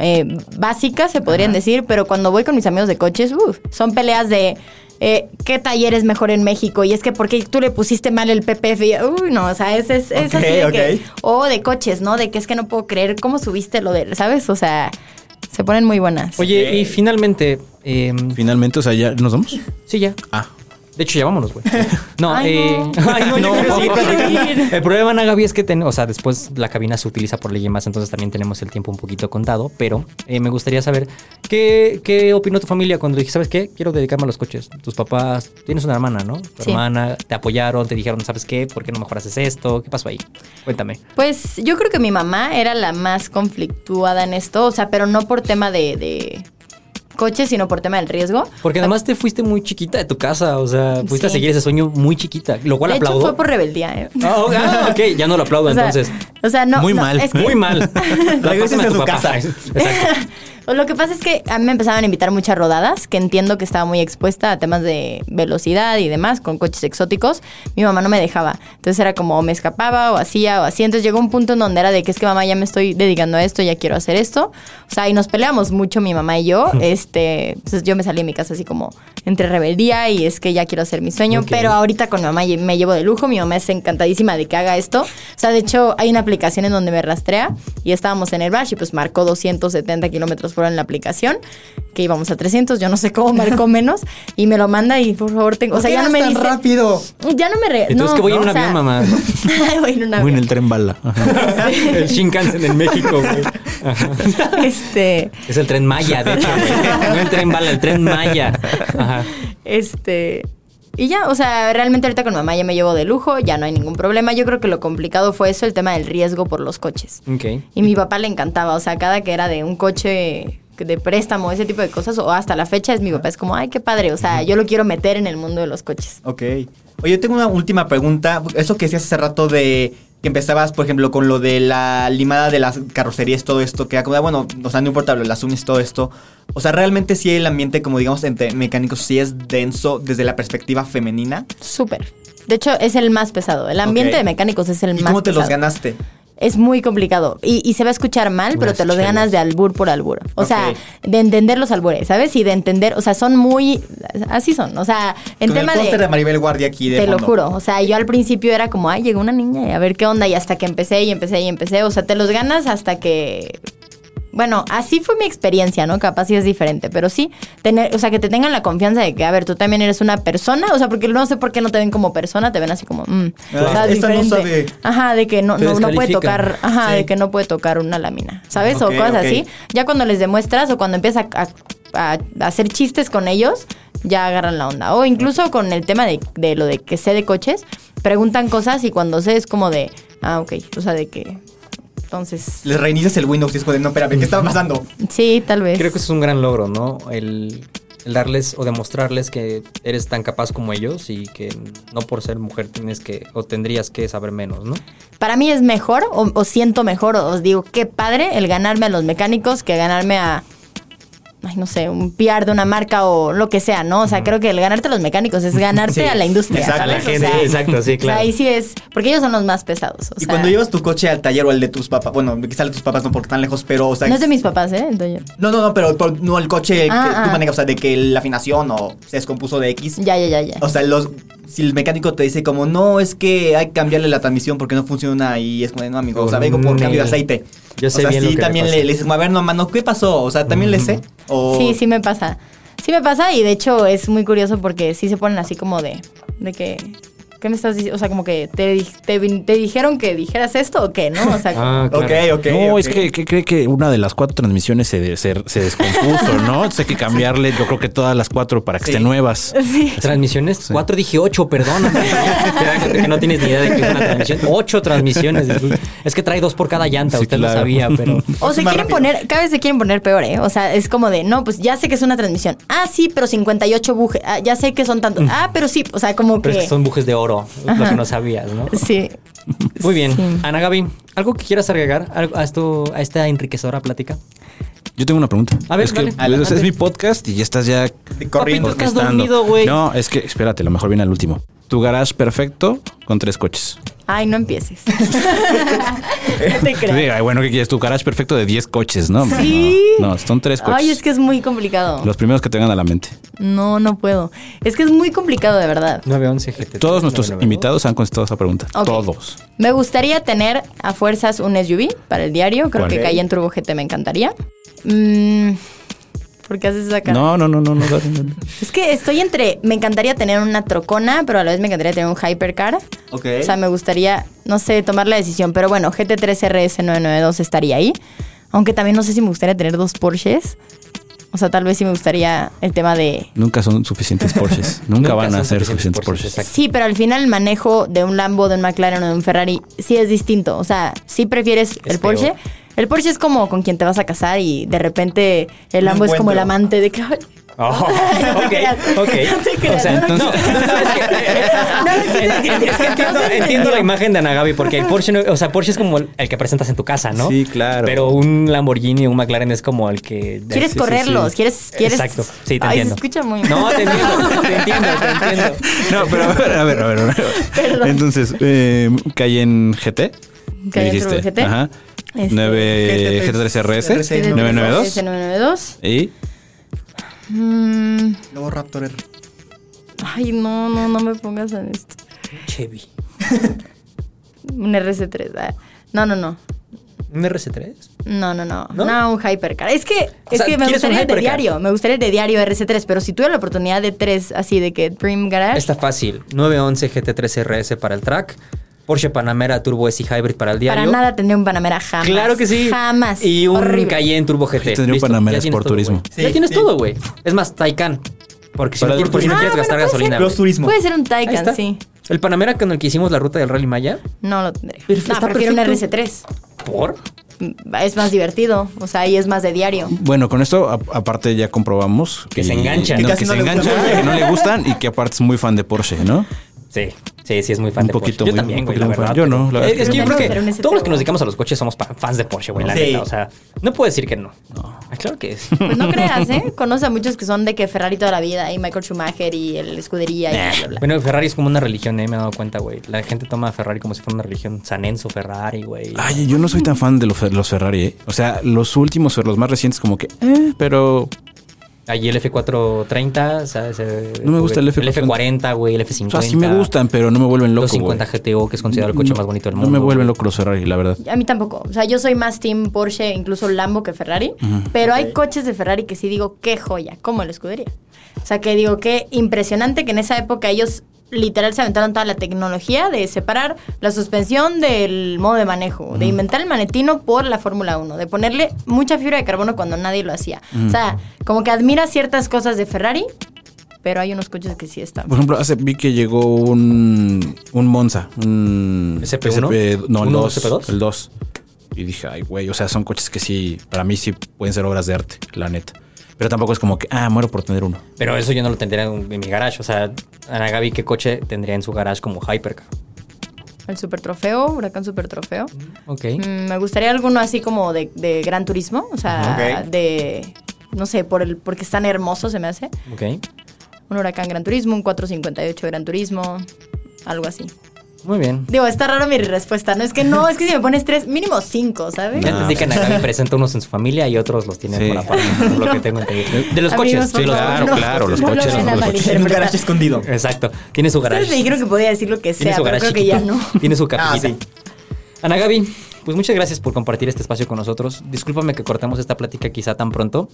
eh, básicas, se podrían decir, pero cuando voy con mis amigos de coches, uf, son peleas de eh, qué taller es mejor en México y es que porque tú le pusiste mal el PPF y, uy, no, o sea, es, es, es Ok, así de que, ok. o de coches, ¿no? De que es que no puedo creer cómo subiste lo de, ¿sabes? O sea, se ponen muy buenas. Oye, y finalmente, em, Finalmente, o sea, ya nos vamos. sí, ya. Ah. De hecho, ya vámonos, güey. No, Ay, eh. no. Ay, no, No. El problema, Nagabi, es que ten- o sea, después la cabina se utiliza por ley y más, entonces también tenemos el tiempo un poquito contado. Pero eh, me gustaría saber qué, qué opinó tu familia cuando dije, ¿sabes qué? Quiero dedicarme a los coches. Tus papás, tienes una hermana, ¿no? Tu Sí. hermana, te apoyaron, te dijeron, ¿sabes qué? ¿Por qué no mejor haces esto? ¿Qué pasó ahí? Cuéntame. Pues yo creo que mi mamá era la más conflictuada en esto, o sea, pero no por tema de, de coche, sino por tema del riesgo. Porque además te fuiste muy chiquita de tu casa, o sea, fuiste a seguir ese sueño muy chiquita, lo cual de hecho, aplaudo. fue por rebeldía, ¿eh? Ah, ok, ah, ok, ya no lo aplaudo O sea, entonces. o sea, no. Muy no, mal. es que- Muy mal. Regreses Pásame a tu su papá. casa. Exacto. O Lo que pasa es que a mí me empezaban a invitar muchas rodadas, que entiendo que estaba muy expuesta a temas de velocidad y demás, con coches exóticos. Mi mamá no me dejaba. Entonces era como o me escapaba o hacía o así. Entonces llegó un punto en donde era de que es que mamá ya me estoy dedicando a esto, ya quiero hacer esto. O sea, y nos peleamos mucho mi mamá y yo. este, entonces yo me salí de mi casa así como entre rebeldía y es que ya quiero hacer mi sueño. Ok. Pero ahorita con mi mamá me llevo de lujo. Mi mamá es encantadísima de que haga esto. O sea, de hecho, hay una aplicación en donde me rastrea y estábamos en el bash y pues marcó 270 kilómetros por hora en la aplicación, que íbamos a 300. Yo no sé cómo marcó menos y me lo manda y por favor, tengo. O sea, ya no me tan dice. rápido? Ya no me re. Entonces no, que voy en no, un o sea, avión, mamá. voy en un Muy en avión. el tren bala. Ajá. El Shinkansen en México, güey. Ajá. Este. Es el tren Maya, de hecho, güey. No el tren bala, el tren Maya. Ajá. Este. Y ya, o sea, realmente ahorita con mamá ya me llevo de lujo, ya no hay ningún problema. Yo creo que lo complicado fue eso, el tema del riesgo por los coches. Ok. Y mi papá le encantaba, o sea, cada que era de un coche de préstamo, ese tipo de cosas, o hasta la fecha es mi papá, es como, ay, qué padre, o sea, yo lo quiero meter en el mundo de los coches. Ok. Oye, yo tengo una última pregunta. Eso que decías hace rato de que empezabas, por ejemplo, con lo de la limada de las carrocerías, todo esto, que era como, bueno, o sea, no importa, las uñas, todo esto. O sea, realmente sí el ambiente, como digamos, entre mecánicos, sí es denso desde la perspectiva femenina. Súper. De hecho, es el más pesado. El ambiente de mecánicos es el ¿Y más cómo te pesado. los ganaste? Es muy complicado. Y, y se va a escuchar mal, pero te los chelas. ganas de albur por albur. O sea, de entender los albures, ¿sabes? Y de entender, o sea, son muy. Así son. O sea, en Con tema el póster de... de. Maribel Guardia aquí de Te lo juro. O sea, yo al principio era como, ay, llegó una niña y a ver qué onda. Y hasta que empecé y empecé y empecé. O sea, te los ganas hasta que. Bueno, así fue mi experiencia, ¿no? Capaz sí es diferente, pero sí, tener, o sea, que te tengan la confianza de que, a ver, tú también eres una persona, o sea, porque no sé por qué no te ven como persona, te ven así como, mm, Ah, o sea, esta no diferente. sabe. Ajá, de que no, no, no puede tocar, ajá, Sí. de que no puede tocar una lámina, ¿sabes? O cosas así. Ya cuando les demuestras o cuando empiezas a, a- a hacer chistes con ellos, ya agarran la onda. O incluso con el tema de, de lo de que sé de coches, preguntan cosas y cuando sé es como de, ah, ok, o sea, de que... Entonces, Les reinicias el Windows y es como de, no, espérame, ¿qué está pasando? sí, tal vez. Creo que eso es un gran logro, ¿no? El, el darles o demostrarles que eres tan capaz como ellos y que no por ser mujer tienes que o tendrías que saber menos, ¿no? Para mí es mejor o, o siento mejor o os digo, qué padre el ganarme a los mecánicos que ganarme a ay, no sé, un PR de una marca o lo que sea, ¿no? O sea, creo que el ganarte a los mecánicos es ganarte Sí, a la industria. exacto. A la ¿sabes? O gente, sea, exacto, sí, o sea, claro. ahí sí es, porque ellos son los más pesados. O Y sea, cuando llevas tu coche al taller o el de tus papás, bueno, quizá el de tus papás no porque están lejos, pero, o sea. no es de mis papás, ¿eh? Entonces, No, no, no, pero por- no el coche Ah, que ah. tú manejas, o sea, de que la afinación o se descompuso de X. ya, ya, ya, ya. O sea, los, si el mecánico te dice como, no, es que hay que cambiarle la transmisión porque no funciona y es como, no, amigo, o sea, vengo por cambio de el- aceite. yo sé o sea, bien sí, lo que también pasa. le, le dices, como, a ver, no, mano, ¿qué pasó? O sea, también le sé. Sí, sí me pasa. Sí me pasa y de hecho es muy curioso porque sí se ponen así como de, de que, ¿qué me estás diciendo? O sea, como que te, te, te dijeron que dijeras esto o qué, ¿no? O sea, Ah, claro. Ok, ok. no, es que, que cree que una de las cuatro transmisiones se, se, se descompuso, ¿no? Entonces hay que cambiarle, yo creo que todas las cuatro para que Sí. estén nuevas. Transmisiones, cuatro dije ocho, perdón. que no tienes ni idea de que es una transmisión. Ocho transmisiones. Es que trae dos por cada llanta, Sí, usted claro. lo sabía, pero. O se quieren rápido. poner, cada vez se quieren poner peor, ¿eh? O sea, es como de, no, pues ya sé que es una transmisión. Ah, sí, pero 58 bujes. Ah, ya sé que son tantos. Ah, pero sí, o sea, como Pero que... es que son bujes de oro, lo que no sabías, ¿no? Sí. Muy bien. Sí. Ana Gaby, ¿algo que quieras agregar algo a, esto, a esta enriquecedora plática? Yo tengo una pregunta. A ver, es que dale. pues, es mi podcast y ya estás ya corriendo. Papito, estás dormido, güey. No, es que espérate, lo mejor viene al último. Tu garage perfecto con tres coches. Ay, no empieces. no te creas. Sí, ay, bueno, ¿qué quieres? Tu garage perfecto de 10 coches, ¿no? Sí. No, no, son tres coches. Ay, es que es muy complicado. Los primeros que te vengan a la mente. No, no puedo. Es que es muy complicado, de verdad. 911 GT. Todos nuestros 992. invitados han contestado esa pregunta. Todos. Me gustaría tener a fuerzas un SUV para el diario. Creo ¿Cuál? que Cayenne Turbo GT me encantaría. Mm, ¿Por qué haces esa cara? No, no, no, no, no, dale, dale. Es que estoy entre. Me encantaría tener una trocona, pero a la vez me encantaría tener un hypercar. Ok. O sea, me gustaría, no sé, tomar la decisión. Pero bueno, GT3 RS 992 estaría ahí. Aunque también no sé si me gustaría tener dos Porsches. O sea, tal vez sí me gustaría el tema de. Nunca son suficientes Porsches. Nunca, van a ser suficientes suficientes Porsches. exacto. Sí, pero al final el manejo de un Lambo, de un McLaren o de un Ferrari sí es distinto. O sea, sí prefieres el Porsche. El Porsche es como con quien te vas a casar y de repente el Lambo es como el amante de que. Oh, ok, ok. O sea, entonces, entiendo, entiendo la imagen de Ana Gaby porque el Porsche, no- o sea, Porsche es como el, el que presentas en tu casa, ¿no? Sí, claro. Pero un Lamborghini o un McLaren es como el que Quieres sí, correrlos, sí. quieres, quieres. Exacto. Sí, te Ay, entiendo. se escucha muy No, te entiendo, te entiendo, te entiendo. No, pero a ver, a ver, a ver. a ver. Entonces, eh, Cayenne GT. ¿qué Cayenne GT. Ajá. Este, 9 GT3 RS. RS. 992. 992. Y Mm, Luego Raptor R. ay, no, no, no me pongas en esto. Chevy. Un RC3. ah. No, no, no. ¿Un RC3? No, no, no, ¿No? no. un hypercar. Es que, es sea, que me ¿quieres un gustaría el de diario. Me gustaría el de diario RC3. Pero si tuviera la oportunidad de tres, así de que Dream Garage. Está fácil. 911 GT3 RS para el track. Porsche Panamera Turbo S Hybrid para el diario. para nada tendría un Panamera jamás. Claro que sí. Jamás. Y un Horrible. Cayenne Turbo GT. Tendría un Panamera ya tienes Sport todo, Turismo. güey. Sí, ya tienes sí. todo, güey. Es más, Taycan. Porque si no, quieres, por si no Ah, quieres bueno, gastar ser. gasolina. Güey. Turismo. Puede ser un Taycan, sí. El Panamera con el que hicimos la ruta del Rally Maya. No lo tendría. Pero no, está prefiero un perfecto. RC3. ¿Por? Mm, Es más divertido. O sea, ahí es más de diario. bueno, con esto a- aparte ya comprobamos Que se enganchan. no, Que se enganchan, gustan. que no le gustan y que aparte es muy fan de Porsche, ¿no? Sí, sí, sí, es muy fan Un de poquito, Porsche. Yo muy- también, un güey, poquito la fan. verdad. Yo no, la verdad Es es que yo no. creo que todos los que nos dedicamos a los coches somos fans de Porsche, güey, la Sí. neta. O sea, no puedo decir que no. Ah, Claro que es. Pues no creas, ¿eh? Conozco a muchos que son de que Ferrari toda la vida y Michael Schumacher y el escudería y bla, bla, bla. Bueno, Ferrari es como una religión, eh, me he dado cuenta, güey. La gente toma a Ferrari como si fuera una religión. San Enzo, Ferrari, güey. Ay, yo no soy tan fan de los, los Ferrari, ¿eh? O sea, los últimos o los más recientes como que, eh, pero Allí el F430, ¿sabes? No me gusta el El F430. F40, güey, el o F50. sea, sí me gustan, pero no me vuelven loco, Los 50 güey. GTO, que es considerado el coche No- más bonito del No mundo. me vuelven loco los Ferrari, la verdad. A mí tampoco. O sea, yo soy más team Porsche, incluso Lambo que Ferrari. Pero hay coches de Ferrari que sí digo, qué joya, como la escudería. O sea, que digo, qué impresionante que en esa época ellos literal se aventaron toda la tecnología de separar la suspensión del modo de manejo, de inventar el manetino por la Fórmula 1, de ponerle mucha fibra de carbono cuando nadie lo hacía. O sea, como que admira ciertas cosas de Ferrari, pero hay unos coches que sí están. Por ejemplo, hace vi que llegó un, un Monza, un ¿SP1? SP no, el ¿Uno 2, SP2? el 2. Y dije, ay, güey, o sea, son coches que sí, para mí sí pueden ser obras de arte, la neta. Pero tampoco es como que, ah, muero por tener uno. Pero eso yo no lo tendría en, en mi garage. O sea, Ana Gaby, ¿qué coche tendría en su garage como Hypercar? El Super Trofeo, Huracán Super Trofeo. Ok. Mm, me gustaría alguno así como de, de Gran Turismo, o sea, Ok. de no sé, por el, porque están hermosos se me hace. Ok. Un huracán Gran Turismo, un 458 Gran Turismo, algo así. Muy bien. Digo, está raro mi respuesta, ¿no? Es que no, es que si me pones tres, mínimo cinco, ¿sabes? Ya entendí que Nagabi presenta unos en su familia y otros los tienen Sí. por aparte, por lo que tengo entendido. De los coches. Sí, los claro, claro, los coches. En un garage escondido. Exacto. Tiene su garage. Ustedes me dijeron que podía decir lo que Tiene sea, pero creo que ya no. Tiene su Ah, capillita. sí. Ana Gaby, pues muchas gracias por compartir este espacio con nosotros. Discúlpame que cortemos esta plática quizá tan pronto.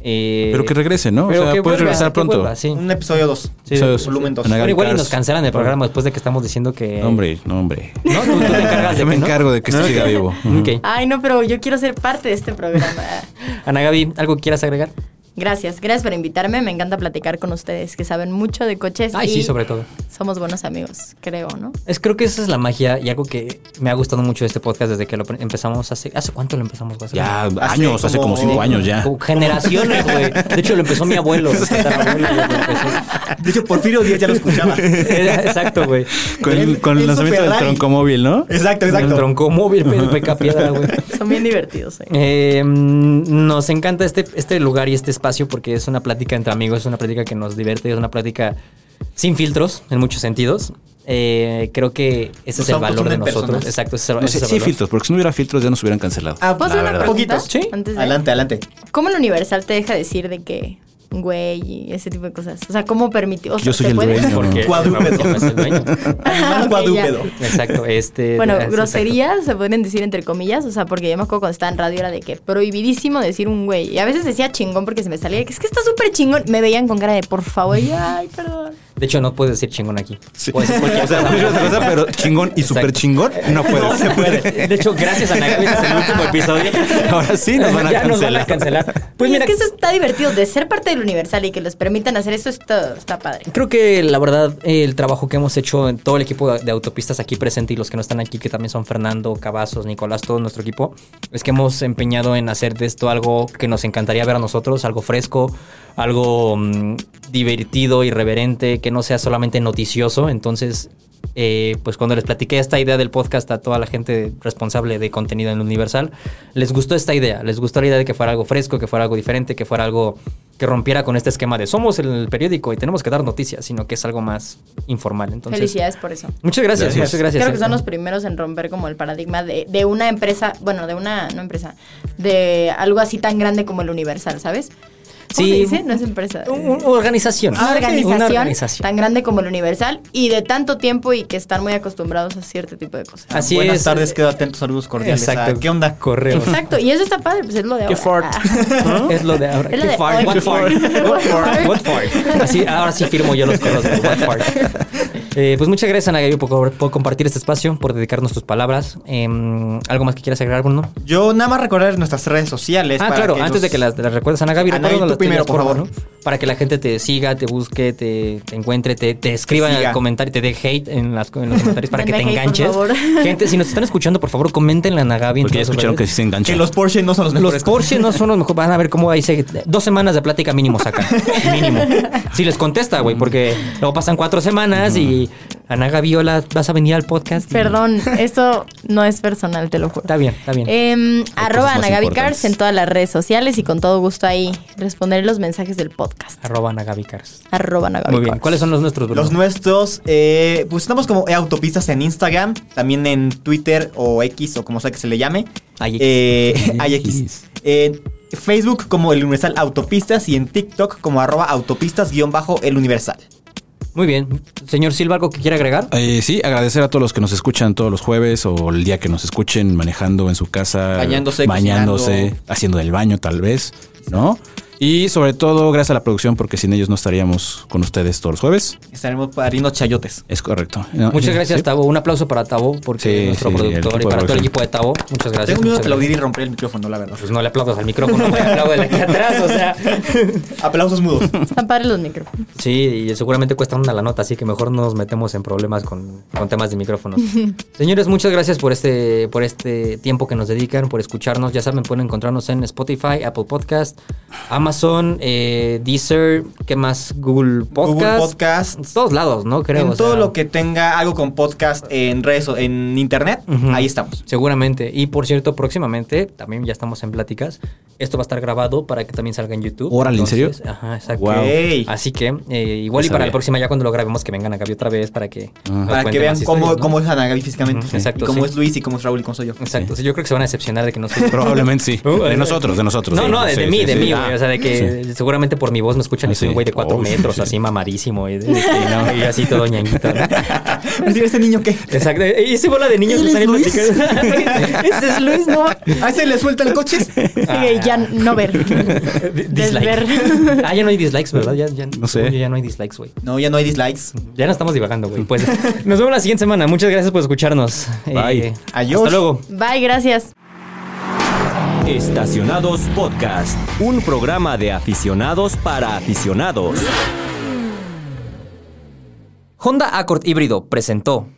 Eh, Pero que regrese, ¿no? O pero sea, que puedes vuelva, regresar que pronto. vuelva, sí. Un episodio 2. Sí, es- volumen dos. Ana Bueno, Gaby igual y nos cancelan el programa después de que estamos diciendo que. No, Hombre, no, hombre. No, tú, tú te encargas de Yo me no. encargo de que esto siga vivo. Ay, no, pero yo quiero ser parte de este programa. Ana Gaby, ¿algo quieras agregar? Gracias, gracias por invitarme. Me encanta platicar con ustedes que saben mucho de coches. Ay, y sí, sobre todo. Somos buenos amigos, creo, ¿no? Es, creo que esa es la magia y algo que me ha gustado mucho de este podcast desde que lo empezamos hace... ¿Hace cuánto lo empezamos? Hace Ya Hace años, hace como cinco años ya. generaciones, güey. De hecho, lo empezó mi abuelo. De hecho, Porfirio Díaz ya lo escuchaba. Exacto, güey. Con, El- el, con el el lanzamiento del Ferrari. tronco móvil, ¿no? Exacto, El exacto. tronco móvil, pe- peca piedra, güey. Son bien divertidos. ¿eh? Eh, mm, nos encanta este, este lugar y este espacio porque es una plática entre amigos, es una plática que nos divierte, es una plática sin filtros en muchos sentidos. Eh, creo que ese es Nos el valor de nosotros. personas. Exacto, ese es el, No ese sé, es el sí valor. filtros, porque si no hubiera filtros ya nos hubieran cancelado. Ah, ¿Puedo la hacer una pregunta? Poquitos. Sí. Adelante, adelante. ¿Cómo el Universal te deja decir de que güey y ese tipo de cosas? O sea, ¿cómo permitió? O sea, Yo soy ¿se el puede? dueño. Porque Cuadrúpedo. no, no es el dueño. Ah, cuadrúpedo. Exacto, este. Bueno, es- groserías se pueden decir entre comillas, o sea, porque yo me acuerdo cuando estaba en radio era de que prohibidísimo decir un güey. Y a veces decía chingón porque se me salía, que es que está súper chingón. Me veían con cara de por favor, y yo, ay, perdón. De hecho, no puedes decir chingón aquí. Sí. Puedes decir cualquier O sea, cosa. puedes cosa, pero chingón y súper chingón no puede. No se puede. De hecho, gracias a este es el último episodio. Ahora sí nos van a ya nos van a cancelar. cancelar. Pues Pues mira, es que eso está divertido, de ser parte del Universal y que les permitan hacer eso está, está padre. Creo que la verdad el trabajo que hemos hecho en todo el equipo de autopistas aquí presente y los que no están aquí, que también son Fernando, Cavazos, Nicolás, todo nuestro equipo, es que hemos empeñado en hacer de esto algo que nos encantaría ver a nosotros, algo fresco, algo mm, divertido, irreverente, que no sea solamente noticioso. Entonces, eh, pues cuando les platiqué esta idea del podcast a toda la gente responsable de contenido en Universal, les gustó esta idea, les gustó la idea de que fuera algo fresco, que fuera algo diferente, que fuera algo que rompiera con este esquema de somos el periódico y tenemos que dar noticias, sino que es algo más informal. Entonces, Felicidades por eso. Muchas gracias, Gracias. muchas gracias. Creo que son los primeros en romper como el paradigma de, de una empresa, bueno, de una, no empresa, de algo así tan grande como el Universal, ¿sabes? ¿Cómo Sí. se dice? No es empresa. Un- una organización. una organización, Una organización. tan grande como el Universal y de tanto tiempo y que están muy acostumbrados a cierto tipo de cosas. Así Buenas es. tardes, quedo atento, saludos cordiales. Exacto. Ah, ¿Qué onda? Correo. Exacto, y eso está padre, pues es lo de Qué ahora. fart. Ah. Es lo de ahora. Es lo ¿Qué de fart? What fart? What fart? What fart? Así, ahora sí firmo yo los correos. What fart. Eh, pues muchas gracias, Ana Gaby, por, por compartir este espacio, por dedicarnos tus palabras. Em, ¿Algo más que quieras agregar, Bruno? Yo nada más recordar nuestras redes sociales. Ah, para claro, que antes los- de que las, las recuerdes, Ana Gaby, Ana, tú las primero, por favor. ¿no? Para que la gente te siga, te busque, te, te encuentre, te, te escriba en el comentario, te dé hate en, las, en los comentarios para que te hate, por enganches. favor. Gente, si nos están escuchando, por favor, coméntenle a Ana Gaby. en Porque ya escucharon que redes. sí se engancha. Que los Porsche no son los Los mejores. Porsche no son los mejores. Van a ver cómo ahí se. Dos semanas de plática mínimo sacan. Mínimo. Si les contesta, güey, porque luego pasan cuatro semanas y Ana Gaby, hola, vas a venir al podcast. y- Perdón, esto no es personal, te lo juro. Está bien, está bien. Em, arroba Ana Gaby. Cars en todas las redes sociales y con todo gusto ahí responderé los mensajes del podcast. Arroba Ana Gaby Cars. Arroba Ana Gaby Muy bien. Cars. ¿Cuáles son los nuestros, Bruno? Los nuestros, eh, pues estamos como autopistas en Instagram, también en Twitter o X o como sea que se le llame. IX. Eh, IX. En Facebook como el Universal Autopistas y en TikTok como arroba autopistas-el Universal. Muy bien. Señor Silva, ¿algo que quiera agregar? Eh, sí, agradecer a todos los que nos escuchan todos los jueves o el día que nos escuchen manejando en su casa, Bañándose, bañándose, haciendo del baño tal vez, ¿no? Y sobre todo gracias a la producción porque sin ellos no estaríamos con ustedes todos los jueves. Estaremos pariendo chayotes. Es correcto. No, Muchas gracias, sí. Tabo. Un aplauso para Tabo, porque Sí, es nuestro productor y para todo el equipo de Tabo. Muchas gracias. Tengo miedo de aplaudir y romper el micrófono, la verdad. Pues no le aplaudas al micrófono, güey. Apláudele aquí atrás, o sea. Aplausos mudos. Están padres los micrófonos. Sí, y seguramente cuesta una la nota, así que mejor no nos metemos en problemas con, con temas de micrófonos. Señores, muchas gracias por este, por este tiempo que nos dedican, por escucharnos. Ya saben, pueden encontrarnos en Spotify, Apple Podcast, Amazon, eh, Deezer, ¿qué más? Google Podcast. Google Podcast. En todos lados, ¿no? Creo. en o todo sea, lo que tenga algo con podcast en redes o en internet, ahí estamos. Seguramente. Y por cierto, próximamente, también ya estamos en pláticas, Esto va a estar grabado para que también salga en YouTube. Órale, ¿en serio? Ajá, exacto. Wow. Así que eh, igual y No para sabía. la próxima, ya cuando lo grabemos, que vengan a Gaby otra vez para que Para que vean cómo, historias, ¿no? cómo es Ana Gaby físicamente. Exacto, Y cómo sí. es Luis y cómo es Raúl y cómo soy yo. Exacto. Sí, yo creo que se van a decepcionar de que no soy Probablemente sí. Uh, De eh, nosotros, de nosotros. No, sí. no, de, de mí, de mí, Ah, güey. O sea, de que seguramente por mi voz me escuchan y Ah, soy un sí. güey de cuatro Oh, metros, sí, sí. así mamadísimo. Y, de- de que, ¿no? y así todo ñanguito. ¿no? ¿Ese niño qué? Exacto. Y ese bola de niños ¿Él que es están Luis? Ese es Luis, ¿no? ¿A ese le sueltan coches? Eh, ya no ver. Desver. Dislike. Ah, ya no hay dislikes, ¿verdad? Ya, ya, No sé. Ya no hay dislikes, güey. No, ya no hay dislikes. Ya no estamos divagando, güey. Pues nos vemos la siguiente semana. Muchas gracias por escucharnos. Eh, Bye. Adiós. Hasta luego. Bye, gracias. Estacionados Podcast, un programa de aficionados para aficionados. Honda Accord híbrido presentó